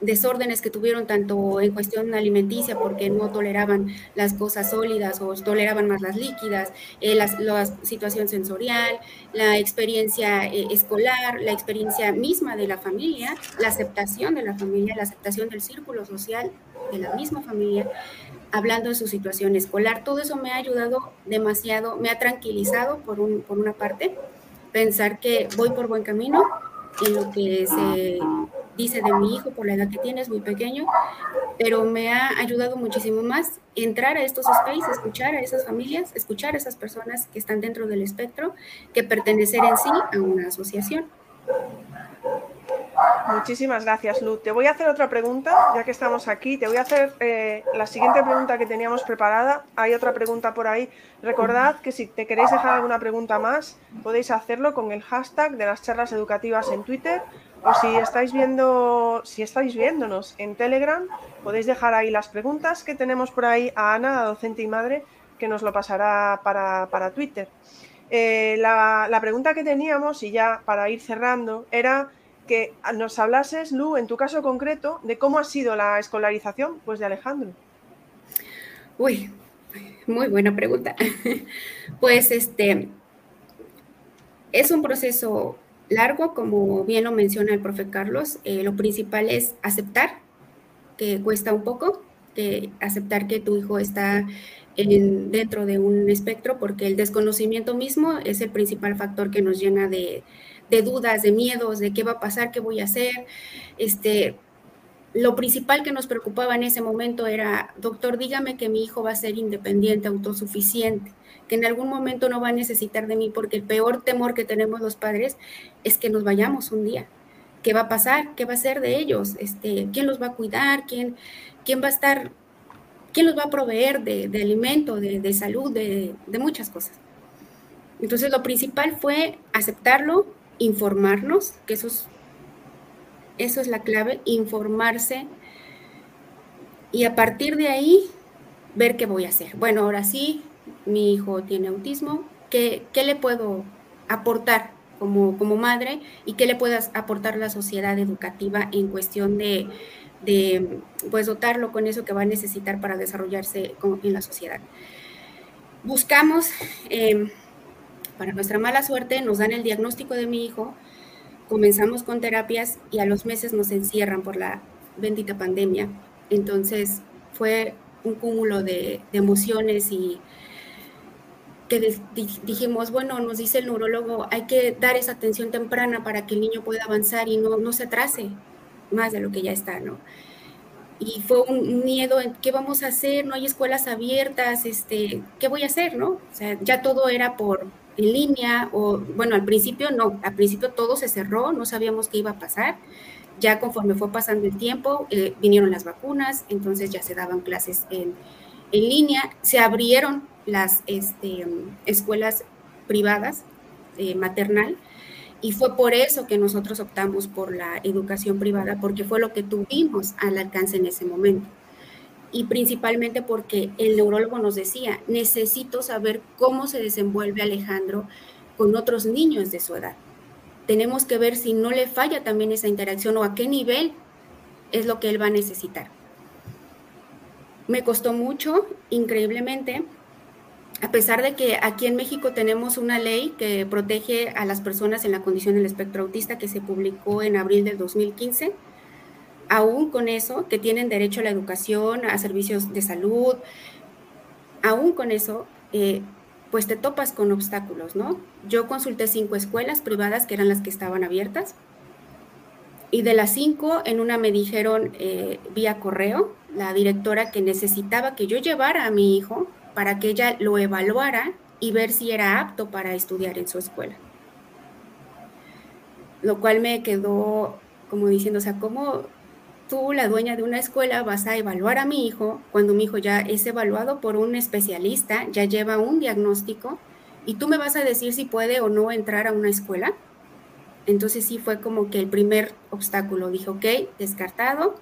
desórdenes que tuvieron tanto en cuestión alimenticia porque no toleraban las cosas sólidas o toleraban más las líquidas, eh, la situación sensorial, la experiencia eh, escolar, la experiencia misma de la familia, la aceptación de la familia, la aceptación del círculo social de la misma familia, hablando de su situación escolar. Todo eso me ha ayudado demasiado, me ha tranquilizado por, un, por una parte, pensar que voy por buen camino en lo que se dice de mi hijo por la edad que tiene, es muy pequeño, pero me ha ayudado muchísimo más entrar a estos spaces, escuchar a esas familias, escuchar a esas personas que están dentro del espectro, que pertenecer en sí a una asociación. Muchísimas gracias, Luz. Te voy a hacer otra pregunta, ya que estamos aquí. Te voy a hacer eh, la siguiente pregunta que teníamos preparada. Hay otra pregunta por ahí. Recordad que si te queréis dejar alguna pregunta más, podéis hacerlo con el hashtag de las charlas educativas en Twitter. O si estáis viendo, si estáis viéndonos en Telegram, podéis dejar ahí las preguntas que tenemos por ahí a Ana, a docente y madre, que nos lo pasará para, Twitter. Eh, la, la pregunta que teníamos, y ya para ir cerrando, era que nos hablases, Lu, en tu caso concreto, de cómo ha sido la escolarización pues, de Alejandro. Uy, muy buena pregunta. Pues este es un proceso largo, como bien lo menciona el profe Carlos. Eh, lo principal es aceptar que cuesta un poco, que aceptar que tu hijo está dentro de un espectro, porque el desconocimiento mismo es el principal factor que nos llena de, de dudas, de miedos, de qué va a pasar, qué voy a hacer. Este, lo principal que nos preocupaba en ese momento era, doctor, dígame que mi hijo va a ser independiente, autosuficiente, que en algún momento no va a necesitar de mí, porque el peor temor que tenemos los padres es que nos vayamos un día. ¿Qué va a pasar? ¿Qué va a ser de ellos? Este, ¿Quién los va a cuidar? ¿Quién, quién va a estar? ¿Quién los va a proveer de, alimento, de, de salud, de, de muchas cosas? Entonces, lo principal fue aceptarlo, informarnos, que eso es, eso es la clave, informarse y a partir de ahí ver qué voy a hacer. Bueno, ahora sí, mi hijo tiene autismo, ¿qué, qué le puedo aportar como, como, madre y qué le pueda aportar la sociedad educativa en cuestión de, de pues dotarlo con eso que va a necesitar para desarrollarse en la sociedad. Buscamos... Eh, para nuestra mala suerte, nos dan el diagnóstico de mi hijo, comenzamos con terapias y a los meses nos encierran por la bendita pandemia. Entonces fue un cúmulo de, emociones y que dijimos, bueno, nos dice el neurólogo, hay que dar esa atención temprana para que el niño pueda avanzar y no, no se atrase más de lo que ya está, ¿no? Y fue un miedo qué vamos a hacer, no hay escuelas abiertas, este, ¿qué voy a hacer, no? O sea, ya todo era por, en línea o, bueno, al principio no, al principio todo se cerró, no sabíamos qué iba a pasar. Ya conforme fue pasando el tiempo, eh, vinieron las vacunas, entonces ya se daban clases en, en línea, se abrieron las este, escuelas privadas eh, maternal y fue por eso que nosotros optamos por la educación privada, porque fue lo que tuvimos al alcance en ese momento y principalmente porque el neurólogo nos decía, necesito saber cómo se desenvuelve Alejandro con otros niños de su edad. Tenemos que ver si no le falla también esa interacción o a qué nivel es lo que él va a necesitar. Me costó mucho, increíblemente, a pesar de que aquí en México tenemos una ley que protege a las personas en la condición del espectro autista que se publicó en abril del 2015 aún con eso, que tienen derecho a la educación, a servicios de salud, aún con eso, eh, pues te topas con obstáculos, ¿no? Yo consulté cinco escuelas privadas que eran las que estaban abiertas y de las cinco, en una me dijeron eh, vía correo, la directora que necesitaba que yo llevara a mi hijo para que ella lo evaluara y ver si era apto para estudiar en su escuela. Lo cual me quedó como diciendo, o sea, ¿cómo tú, la dueña de una escuela, vas a evaluar a mi hijo cuando mi hijo ya es evaluado por un especialista, ya lleva un diagnóstico, y tú me vas a decir si puede o no entrar a una escuela. Entonces sí fue como que el primer obstáculo. Dije, ok, descartado.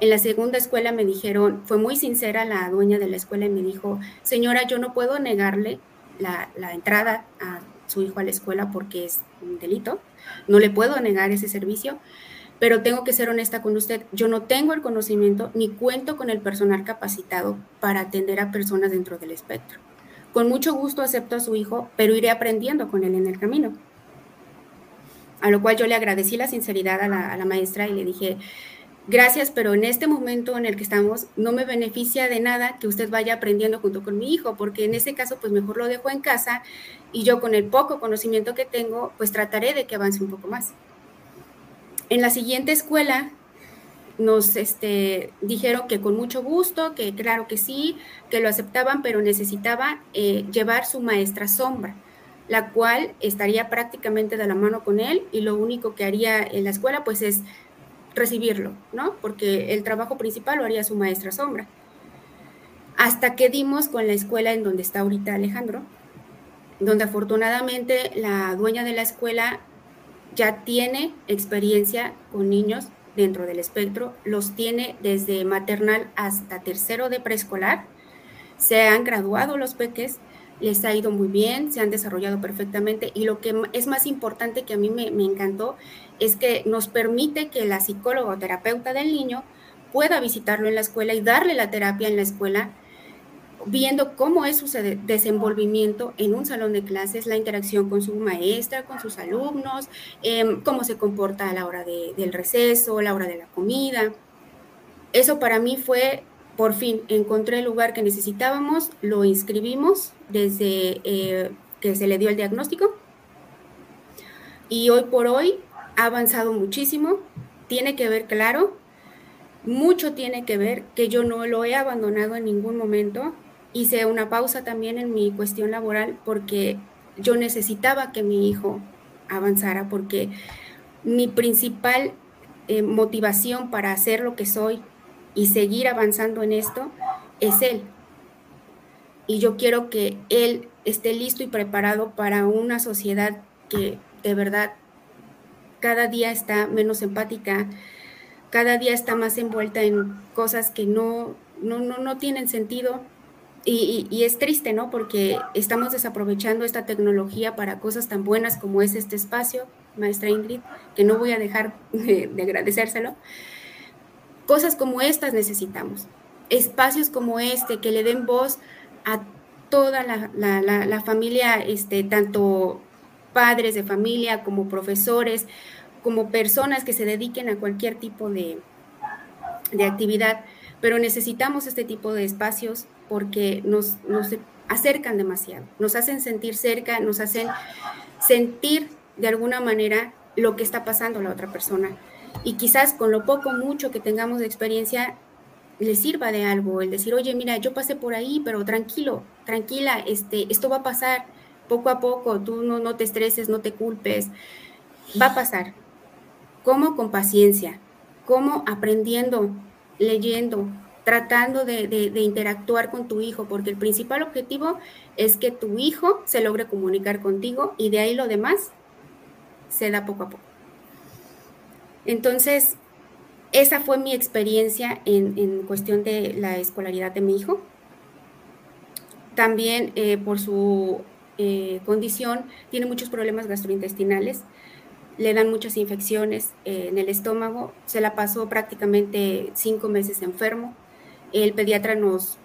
En la segunda escuela me dijeron, fue muy sincera la dueña de la escuela y me dijo, señora, yo no puedo negarle la, la entrada a su hijo a la escuela porque es un delito. No le puedo negar ese servicio pero tengo que ser honesta con usted, yo no tengo el conocimiento ni cuento con el personal capacitado para atender a personas dentro del espectro. Con mucho gusto acepto a su hijo, pero iré aprendiendo con él en el camino. A lo cual yo le agradecí la sinceridad a la, maestra y le dije, gracias, pero en este momento en el que estamos no me beneficia de nada que usted vaya aprendiendo junto con mi hijo, porque en ese caso pues mejor lo dejo en casa y yo con el poco conocimiento que tengo pues trataré de que avance un poco más. En la siguiente escuela nos este, dijeron que con mucho gusto, que claro que sí, que lo aceptaban, pero necesitaba eh, llevar su maestra sombra, la cual estaría prácticamente de la mano con él y lo único que haría en la escuela pues es recibirlo, ¿no? Porque el trabajo principal lo haría su maestra sombra. Hasta que dimos con la escuela en donde está ahorita Alejandro, donde afortunadamente la dueña de la escuela ya tiene experiencia con niños dentro del espectro, los tiene desde maternal hasta tercero de preescolar, se han graduado los peques, les ha ido muy bien, se han desarrollado perfectamente y lo que es más importante que a mí me, me encantó es que nos permite que la psicóloga o terapeuta del niño pueda visitarlo en la escuela y darle la terapia en la escuela, viendo cómo es su desenvolvimiento en un salón de clases, la interacción con su maestra, con sus alumnos, em, cómo se comporta a la hora del receso, a la hora de la comida. Eso para mí fue, por fin, encontré el lugar que necesitábamos, lo inscribimos desde eh, que se le dio el diagnóstico y hoy por hoy ha avanzado muchísimo, tiene que ver, claro, mucho tiene que ver que yo no lo he abandonado en ningún momento. Hice una pausa también en mi cuestión laboral porque yo necesitaba que mi hijo avanzara, porque mi principal eh, motivación para hacer lo que soy y seguir avanzando en esto es él. Y yo quiero que él esté listo y preparado para una sociedad que de verdad cada día está menos empática, cada día está más envuelta en cosas que no, no, no, tienen sentido. Y, es triste, ¿no? Porque estamos desaprovechando esta tecnología para cosas tan buenas como es este espacio, maestra Ingrid, que no voy a dejar de, agradecérselo. Cosas como estas necesitamos. Espacios como este que le den voz a toda la, la familia, este, tanto padres de familia, como profesores, como personas que se dediquen a cualquier tipo de, de actividad, pero necesitamos este tipo de espacios porque nos, acercan demasiado, nos hacen sentir cerca, nos hacen sentir de alguna manera lo que está pasando a la otra persona. Y quizás con lo poco, mucho que tengamos de experiencia, le sirva de algo, el decir, oye, mira, yo pasé por ahí, pero tranquilo, tranquila, este, esto va a pasar, poco a poco, tú no, no te estreses, no te culpes, va a pasar. ¿Cómo? Con paciencia, cómo aprendiendo, leyendo, tratando de, interactuar con tu hijo, porque el principal objetivo es que tu hijo se logre comunicar contigo y de ahí lo demás se da poco a poco. Entonces, esa fue mi experiencia en, en cuestión de la escolaridad de mi hijo. También eh, por su eh, condición, tiene muchos problemas gastrointestinales, le dan muchas infecciones eh, en el estómago, se la pasó prácticamente cinco meses enfermo. El pediatra nos,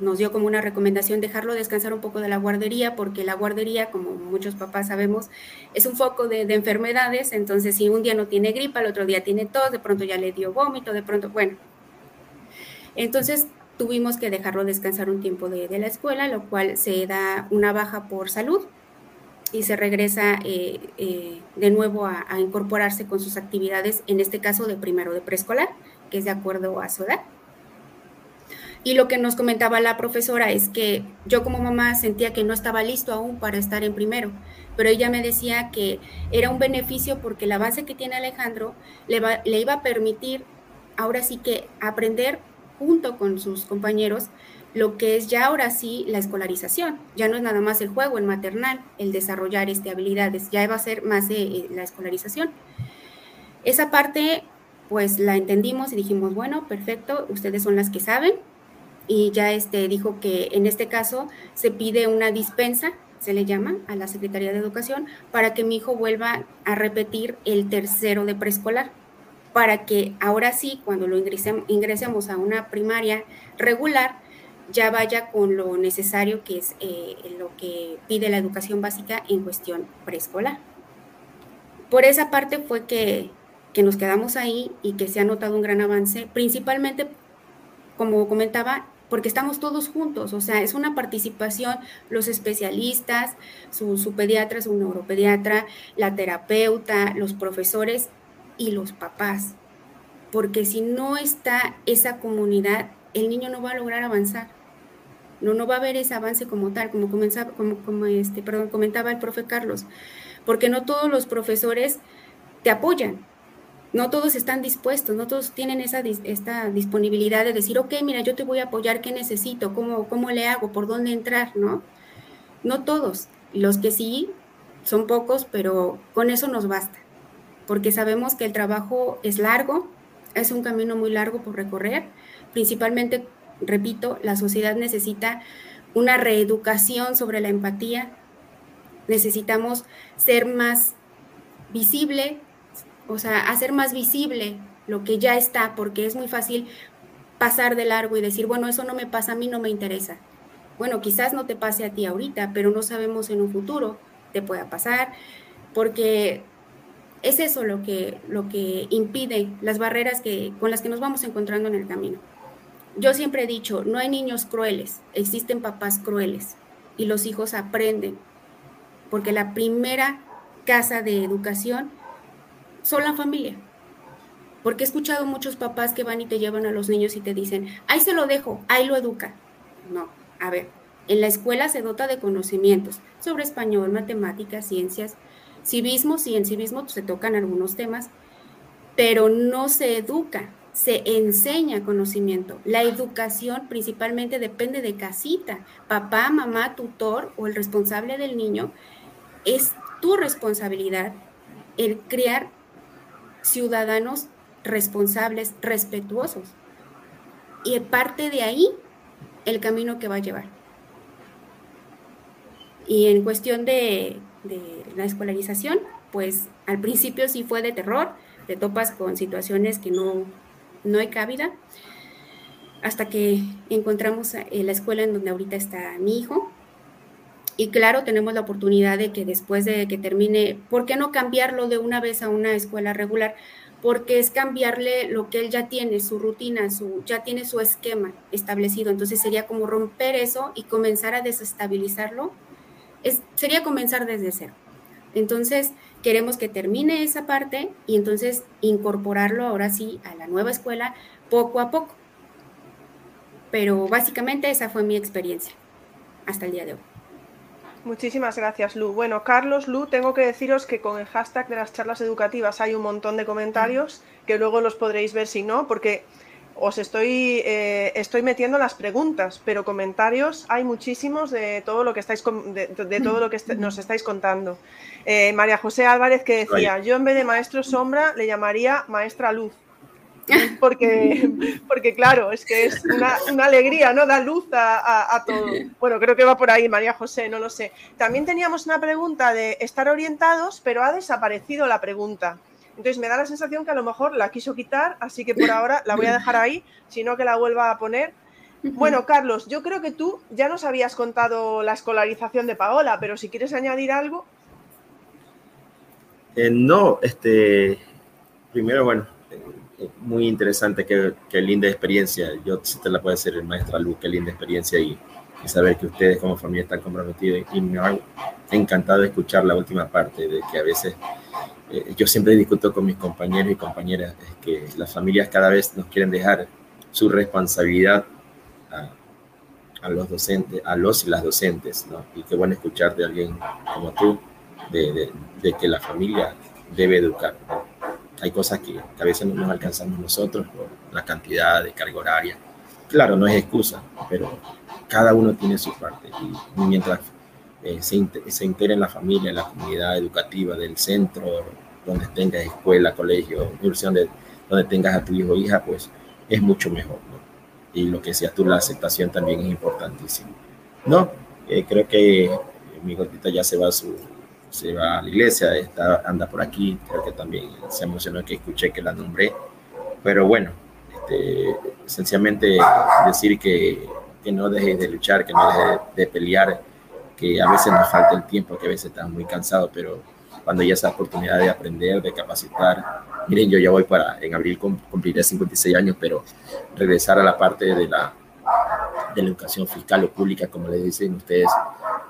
nos dio como una recomendación dejarlo descansar un poco de la guardería, porque la guardería, como muchos papás sabemos, es un foco de, de enfermedades, entonces si un día no tiene gripa, el otro día tiene tos, de pronto ya le dio vómito, de pronto, bueno. Entonces tuvimos que dejarlo descansar un tiempo de, la escuela, lo cual se da una baja por salud y se regresa eh, eh, de nuevo a, incorporarse con sus actividades, en este caso de primero de preescolar, que es de acuerdo a su edad. Y lo que nos comentaba la profesora es que yo como mamá sentía que no estaba listo aún para estar en primero, pero ella me decía que era un beneficio porque el avance que tiene Alejandro le, iba a permitir ahora sí que aprender junto con sus compañeros lo que es ya ahora sí la escolarización. Ya no es nada más el juego, el maternal, el desarrollar este, habilidades, ya va a ser más de eh, la escolarización. Esa parte, pues la entendimos y dijimos, bueno, perfecto, ustedes son las que saben. Y ya este, dijo que en este caso se pide una dispensa, se le llama, a la Secretaría de Educación, para que mi hijo vuelva a repetir el tercero de preescolar para que ahora sí, cuando lo ingresemos, a una primaria regular, ya vaya con lo necesario que es eh, lo que pide la educación básica en cuestión preescolar. Por esa parte fue que, que nos quedamos ahí y que se ha notado un gran avance, principalmente, como comentaba, porque estamos todos juntos, o sea, es una participación, los especialistas, su, pediatra, su neuropediatra, la terapeuta, los profesores, y los papás, porque si no está esa comunidad, el niño no va a lograr avanzar. No, no va a haber ese avance como tal, como, comenzaba, como este, perdón, comentaba el profe Carlos, porque no todos los profesores te apoyan, no todos están dispuestos, no todos tienen esa esta disponibilidad de decir, ok, mira, yo te voy a apoyar, ¿qué necesito? ¿Cómo, cómo le hago? ¿Por dónde entrar? ¿No? No todos. Los que sí, son pocos, pero con eso nos basta, porque sabemos que el trabajo es largo, es un camino muy largo por recorrer, principalmente, repito, la sociedad necesita una reeducación sobre la empatía, necesitamos ser más visible, o sea, hacer más visible lo que ya está, porque es muy fácil pasar de largo y decir, bueno, eso no me pasa a mí, no me interesa. Bueno, quizás no te pase a ti ahorita, pero no sabemos en un futuro te pueda pasar, porque es eso lo que, lo que impide las barreras que, con las que nos vamos encontrando en el camino. Yo siempre he dicho, no hay niños crueles, existen papás crueles y los hijos aprenden, porque la primera casa de educación son la familia. Porque he escuchado muchos papás que van y te llevan a los niños y te dicen, ahí se lo dejo, ahí lo educa. No, a ver, en la escuela se dota de conocimientos sobre español, matemáticas, ciencias, civismo, sí, en civismo se tocan algunos temas, pero no se educa, se enseña conocimiento. La educación principalmente depende de casita. Papá, mamá, tutor o el responsable del niño, es tu responsabilidad el crear ciudadanos responsables, respetuosos. Y parte de ahí el camino que va a llevar. Y en cuestión de, la escolarización, pues al principio sí fue de terror, te topas con situaciones que no, no hay cabida, hasta que encontramos la escuela en donde ahorita está mi hijo. Y claro, tenemos la oportunidad de que después de que termine, ¿por qué no cambiarlo de una vez a una escuela regular? porque es cambiarle lo que él ya tiene, su rutina, su, ya tiene su esquema establecido. Entonces sería como romper eso y comenzar a desestabilizarlo. Es, sería comenzar desde cero. Entonces queremos que termine esa parte y entonces incorporarlo ahora sí a la nueva escuela poco a poco. Pero básicamente esa fue mi experiencia hasta el día de hoy. Muchísimas gracias, Lu. Bueno, Carlos, Lu, tengo que deciros que con el hashtag de las charlas educativas hay un montón de comentarios que luego los podréis ver si no, porque os estoy, eh, estoy metiendo las preguntas, pero comentarios hay muchísimos de todo lo que estáis de, todo lo que nos estáis contando. Eh, María José Álvarez que decía, yo en vez de maestro sombra le llamaría maestra luz. porque, porque claro, es que es una, alegría, ¿no? Da luz a, todo. Bueno, creo que va por ahí, María José, no lo sé. También teníamos una pregunta de estar orientados, pero ha desaparecido la pregunta. Entonces me da la sensación que a lo mejor la quiso quitar, así que por ahora la voy a dejar ahí, sino que la vuelva a poner. Bueno, Carlos, yo creo que tú ya nos habías contado la escolarización de Paola, pero si quieres añadir algo. Eh, no, este, primero, bueno, muy interesante, qué, qué, linda experiencia. Yo sí te la puedo decir, maestra Luz, qué linda experiencia y, saber que ustedes como familia están comprometidos. Y me ha encantado escuchar la última parte, de que a veces eh, yo siempre discuto con mis compañeros y compañeras, es que las familias cada vez nos quieren dejar su responsabilidad a, a los docentes, a los y las docentes, ¿no? Y qué bueno escuchar de alguien como tú, de, de, de que la familia debe educar. ¿no? Hay cosas que, a veces no nos alcanzamos nosotros por la cantidad de carga horaria. Claro, no es excusa, pero cada uno tiene su parte. Y mientras eh, se, se integre en la familia, en la comunidad educativa del centro, donde tengas escuela, colegio, universidad, donde, donde tengas a tu hijo o hija, pues es mucho mejor. Y lo que seas tú, la aceptación también es importantísimo. No, eh, creo que mi gordita ya se va a su, se va a la iglesia, está, anda por aquí, creo que también se emocionó que escuché que la nombré, pero bueno, este, sencillamente decir que, que no dejes de luchar, que no dejes de, pelear, que a veces nos falta el tiempo, que a veces estás muy cansado, pero cuando ya esa oportunidad de aprender, de capacitar, miren, yo ya voy para, en abril cumpliré 56 años, pero regresar a la parte de la, de la educación fiscal o pública, como le dicen ustedes,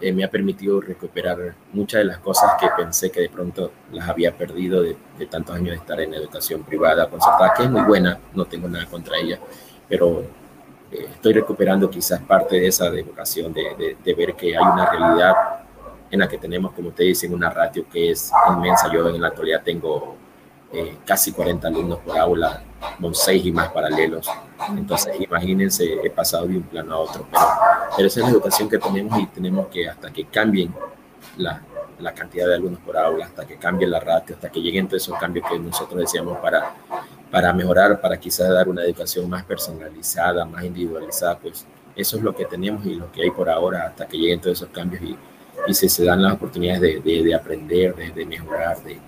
eh, me ha permitido recuperar muchas de las cosas que pensé que de pronto las había perdido de, tantos años de estar en educación privada concertada, que es muy buena, no tengo nada contra ella, pero eh, estoy recuperando quizás parte de esa educación, de, de, ver que hay una realidad en la que tenemos, como ustedes dicen, una ratio que es inmensa. Yo en la actualidad tengo eh, casi 40 alumnos por aula, con 6 y más paralelos. Entonces, imagínense, he pasado de un plano a otro, pero, pero esa es la educación que tenemos y tenemos que, hasta que cambien la, la cantidad de alumnos por aula, hasta que cambie la ratio, hasta que lleguen todos esos cambios que nosotros decíamos para, para mejorar, para quizás dar una educación más personalizada, más individualizada, pues eso es lo que tenemos y lo que hay por ahora hasta que lleguen todos esos cambios y, y se, se dan las oportunidades de, de, de aprender, de, de, mejorar, de,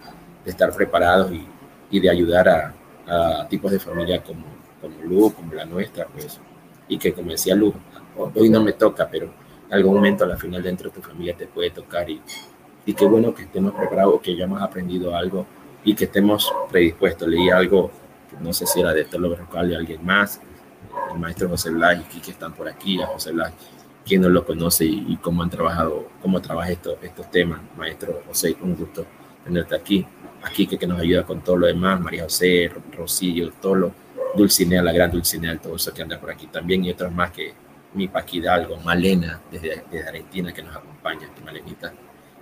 estar preparados y, y de ayudar a, a, tipos de familia como, como Lu, como la nuestra, pues, y que como decía Lu, hoy no me toca, pero en algún momento a la final dentro de tu familia te puede tocar y, y qué bueno que estemos preparados, que ya hemos aprendido algo y que estemos predispuestos. Leí algo, no sé si era de Telo Berrocal y alguien más, el maestro José Blas y que están por aquí, a José Blas, quien no lo conoce y, y, cómo han trabajado, cómo trabaja esto, estos temas. Maestro José, un gusto tenerte aquí. Aquí que, que nos ayuda con todo lo demás, María José, Rosillo, todo lo, Dulcinea, la gran Dulcinea, todo eso que anda por aquí también y otros más que mi Paquidalgo, Malena, desde, desde Argentina que nos acompaña, que Malenita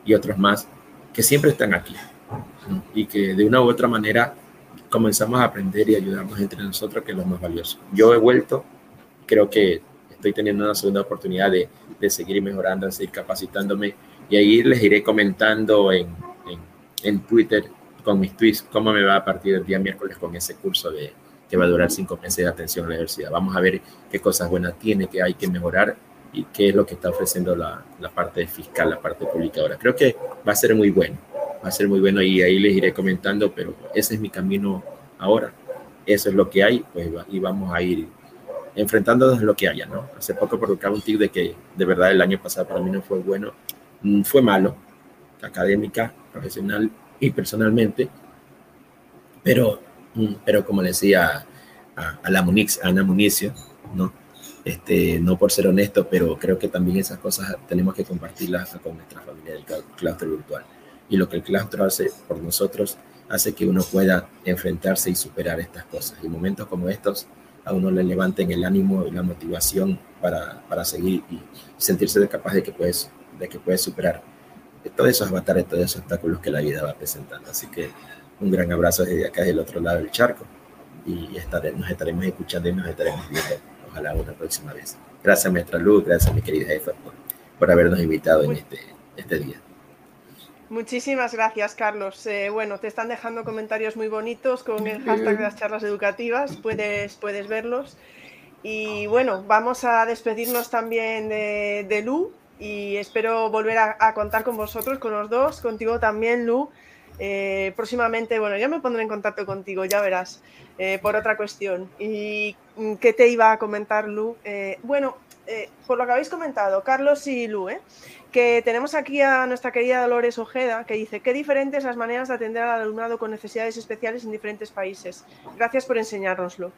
y otros más que siempre están aquí y que de una u otra manera comenzamos a aprender y ayudarnos entre nosotros, que es lo más valioso. Yo he vuelto, creo que estoy teniendo una segunda oportunidad de, de seguir mejorando, de seguir capacitándome y ahí les iré comentando en, en, Twitter con mis tweets cómo me va a partir del día miércoles con ese curso de, que va a durar cinco meses de atención a la universidad. Vamos a ver qué cosas buenas tiene, qué hay que mejorar y qué es lo que está ofreciendo la, la parte fiscal, la parte publicadora. Creo que va a ser muy bueno, va a ser muy bueno y ahí les iré comentando, pero ese es mi camino ahora. Eso es lo que hay, pues y vamos a ir enfrentándonos a lo que haya, ¿no? Hace poco provocaba un tic de que de verdad el año pasado para mí no fue bueno, mm, fue malo, académica, profesional y personalmente, pero, mm, pero como decía a, la Munix, a Ana Municio, ¿no? Este, no por ser honesto, pero creo que también esas cosas tenemos que compartirlas con nuestra familia del claustro virtual. Y lo que el claustro hace por nosotros hace que uno pueda enfrentarse y superar estas cosas. Y momentos como estos a uno le levanten el ánimo y la motivación para, para seguir y sentirse capaz de que puedes, de que puedes superar todos esos avatares, todos esos obstáculos que la vida va presentando. Así que un gran abrazo desde acá del otro lado del charco y estaré, nos estaremos escuchando y nos estaremos viendo ojalá una próxima vez. Gracias, maestra Luz, gracias, mi querida jefa, por, por habernos invitado en este, este día. Muchísimas gracias, Carlos. Eh, bueno, te están dejando comentarios muy bonitos con el hashtag de las charlas educativas, puedes, puedes verlos. Y bueno, vamos a despedirnos también de, de Lu y espero volver a, contar con vosotros, con los dos, contigo también, Lu. Eh, próximamente, bueno, ya me pondré en contacto contigo, ya verás, eh, por otra cuestión. ¿Y mm, qué te iba a comentar, Lu? Eh, bueno, por lo que habéis comentado, Carlos y Lu, ¿eh? que tenemos aquí a nuestra querida Dolores Ojeda, que dice, qué diferentes las maneras de atender al alumnado con necesidades especiales en diferentes países. Gracias por enseñárnoslo.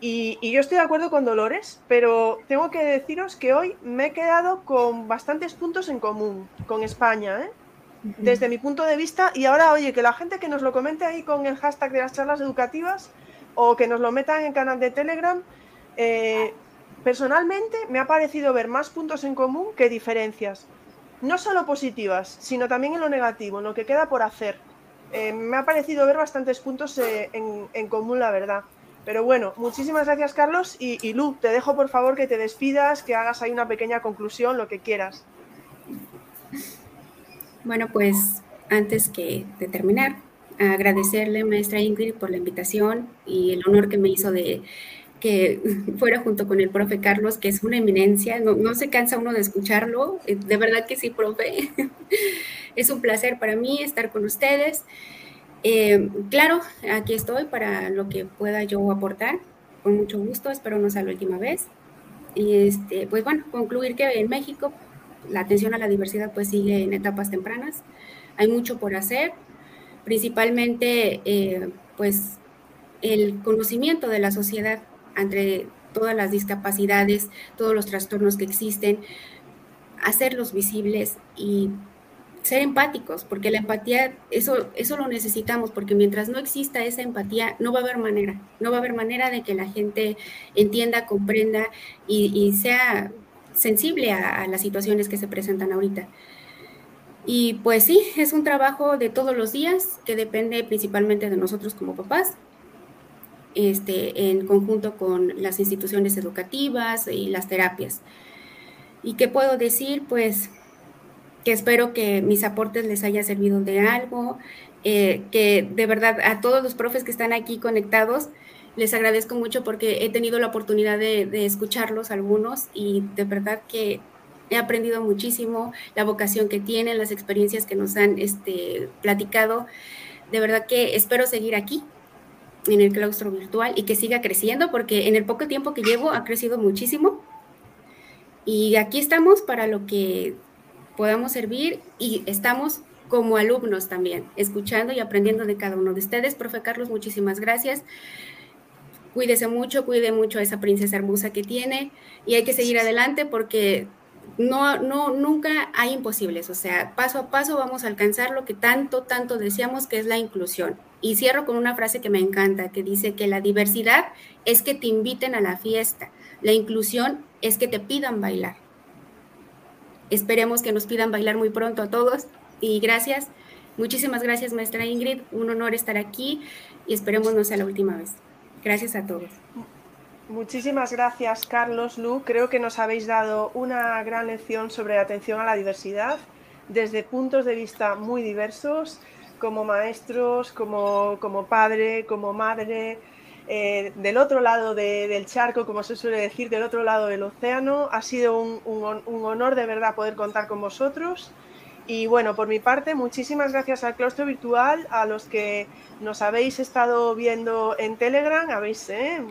Y, y, yo estoy de acuerdo con Dolores, pero tengo que deciros que hoy me he quedado con bastantes puntos en común con España, ¿eh? desde mi punto de vista. Y ahora, oye, que la gente que nos lo comente ahí con el hashtag de las charlas educativas o que nos lo metan en el canal de Telegram, eh, personalmente me ha parecido ver más puntos en común que diferencias. No solo positivas, sino también en lo negativo, en lo que queda por hacer. Eh, me ha parecido ver bastantes puntos eh, en, en, común, la verdad. Pero bueno, muchísimas gracias, Carlos. Y, Lu, te dejo por favor que te despidas, que hagas ahí una pequeña conclusión, lo que quieras. Bueno, pues antes que terminar, agradecerle, maestra Ingrid, por la invitación y el honor que me hizo de que fuera junto con el profe Carlos, que es una eminencia, no, no, se cansa uno de escucharlo, eh, de verdad que sí, profe. es un placer para mí estar con ustedes. Eh, claro, aquí estoy para lo que pueda yo aportar, con mucho gusto, espero no sea la última vez. Y este, pues bueno, concluir que en México la atención a la diversidad pues sigue en etapas tempranas, hay mucho por hacer, principalmente eh, pues el conocimiento de la sociedad entre todas las discapacidades, todos los trastornos que existen, hacerlos visibles y ser empáticos, porque la empatía, eso, eso lo necesitamos, porque mientras no exista esa empatía, no va a haber manera, no va a haber manera de que la gente entienda, comprenda y, sea sensible a, a, las situaciones que se presentan ahorita. Y pues sí, es un trabajo de todos los días que depende principalmente de nosotros como papás, este, en conjunto con las instituciones educativas y las terapias. ¿Y qué puedo decir? Pues que espero que mis aportes les haya servido de algo, eh, que de verdad a todos los profes que están aquí conectados, les agradezco mucho porque he tenido la oportunidad de, de escucharlos algunos y de verdad que he aprendido muchísimo, la vocación que tienen, las experiencias que nos han este, platicado. De verdad que espero seguir aquí en el claustro virtual y que siga creciendo porque en el poco tiempo que llevo ha crecido muchísimo. Y aquí estamos para lo que podamos servir y estamos como alumnos también, escuchando y aprendiendo de cada uno de ustedes. Profe Carlos, muchísimas gracias. Cuídese mucho, cuide mucho a esa princesa hermosa que tiene y hay que seguir adelante porque no, no, nunca hay imposibles, o sea, paso a paso vamos a alcanzar lo que tanto, tanto deseamos, que es la inclusión. Y cierro con una frase que me encanta, que dice que la diversidad es que te inviten a la fiesta, la inclusión es que te pidan bailar. Esperemos que nos pidan bailar muy pronto a todos y gracias. Muchísimas gracias, maestra Ingrid. Un honor estar aquí y esperemos no sea la última vez. Gracias a todos. Muchísimas gracias, Carlos, Lu. Creo que nos habéis dado una gran lección sobre atención a la diversidad desde puntos de vista muy diversos, como maestros, como, como padre, como madre, eh, del otro lado del charco, como se suele decir, del otro lado del océano. Ha sido un, honor de verdad poder contar con vosotros. Y bueno, por mi parte, muchísimas gracias al claustro virtual, a los que nos habéis estado viendo en Telegram, habéis, ¿eh?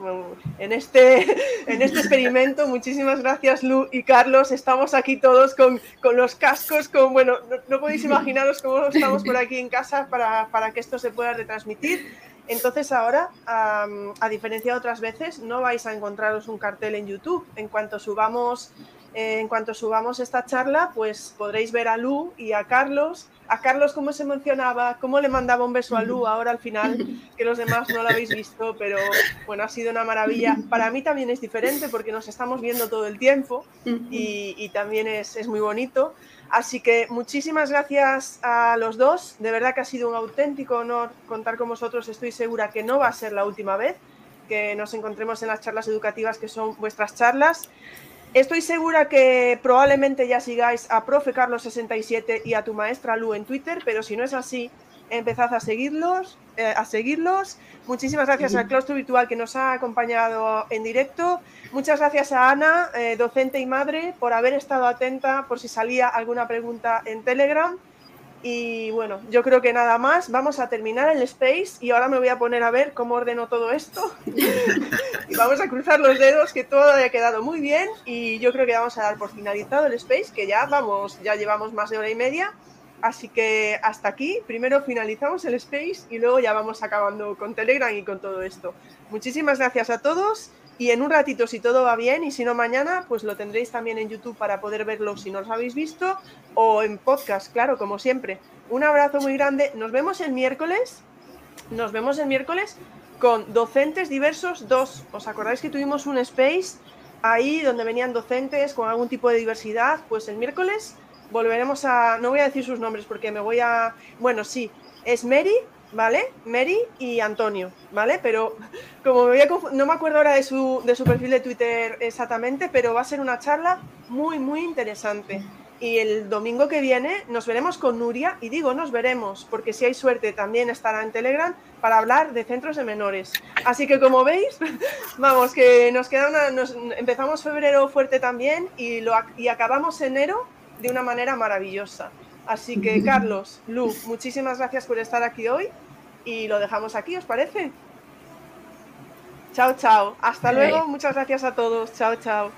en, este, en este experimento, muchísimas gracias Lu y Carlos, estamos aquí todos con, con los cascos, con, bueno, no, podéis imaginaros cómo estamos por aquí en casa para, para que esto se pueda retransmitir. Entonces ahora, a diferencia de otras veces, no vais a encontraros un cartel en YouTube. En cuanto subamos en cuanto subamos esta charla, pues podréis ver a Lu y a Carlos. A Carlos cómo se mencionaba, cómo le mandaba un beso a Lu ahora al final, que los demás no lo habéis visto, pero bueno, ha sido una maravilla. Para mí también es diferente porque nos estamos viendo todo el tiempo y, también es muy bonito. Así que muchísimas gracias a los dos. De verdad que ha sido un auténtico honor contar con vosotros. Estoy segura que no va a ser la última vez que nos encontremos en las charlas educativas que son vuestras charlas. Estoy segura que probablemente ya sigáis a Profe Carlos67 y a tu maestra Lu en Twitter, pero si no es así, empezad a seguirlos, eh, a seguirlos. Muchísimas gracias al claustro virtual que nos ha acompañado en directo. Muchas gracias a Ana, eh, docente y madre, por haber estado atenta por si salía alguna pregunta en Telegram. Y bueno, yo creo que nada más. Vamos a terminar el space y ahora me voy a poner a ver cómo ordeno todo esto. y vamos a cruzar los dedos, que todo haya quedado muy bien. Y yo creo que vamos a dar por finalizado el space, que ya vamos, ya llevamos más de hora y media. Así que hasta aquí. Primero finalizamos el space y luego ya vamos acabando con Telegram y con todo esto. Muchísimas gracias a todos. Y en un ratito, si todo va bien, y si no mañana, pues lo tendréis también en YouTube para poder verlo si no os habéis visto, o en podcast, claro, como siempre. Un abrazo muy grande. Nos vemos el miércoles. Nos vemos el miércoles con docentes diversos 2. ¿Os acordáis que tuvimos un space ahí donde venían docentes con algún tipo de diversidad? Pues el miércoles volveremos a. No voy a decir sus nombres porque me voy a. Bueno, sí, es Mary, ¿vale? Mary y Antonio, ¿vale? Pero como me voy a no me acuerdo ahora de su, de su perfil de Twitter exactamente, pero va a ser una charla muy, muy interesante. Y el domingo que viene nos veremos con Nuria, y digo nos veremos, porque si hay suerte también estará en Telegram para hablar de centros de menores. Así que como veis, vamos, que nos queda una, nos, empezamos febrero fuerte también y, lo, y acabamos enero de una manera maravillosa. Así que, Carlos, Lu, muchísimas gracias por estar aquí hoy y lo dejamos aquí, ¿os parece? Chao, chao. Hasta luego. Muchas gracias a todos. Chao, chao.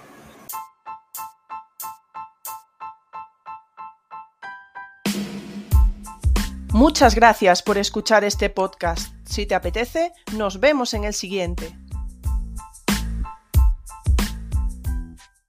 Muchas gracias por escuchar este podcast. Si te apetece, nos vemos en el siguiente.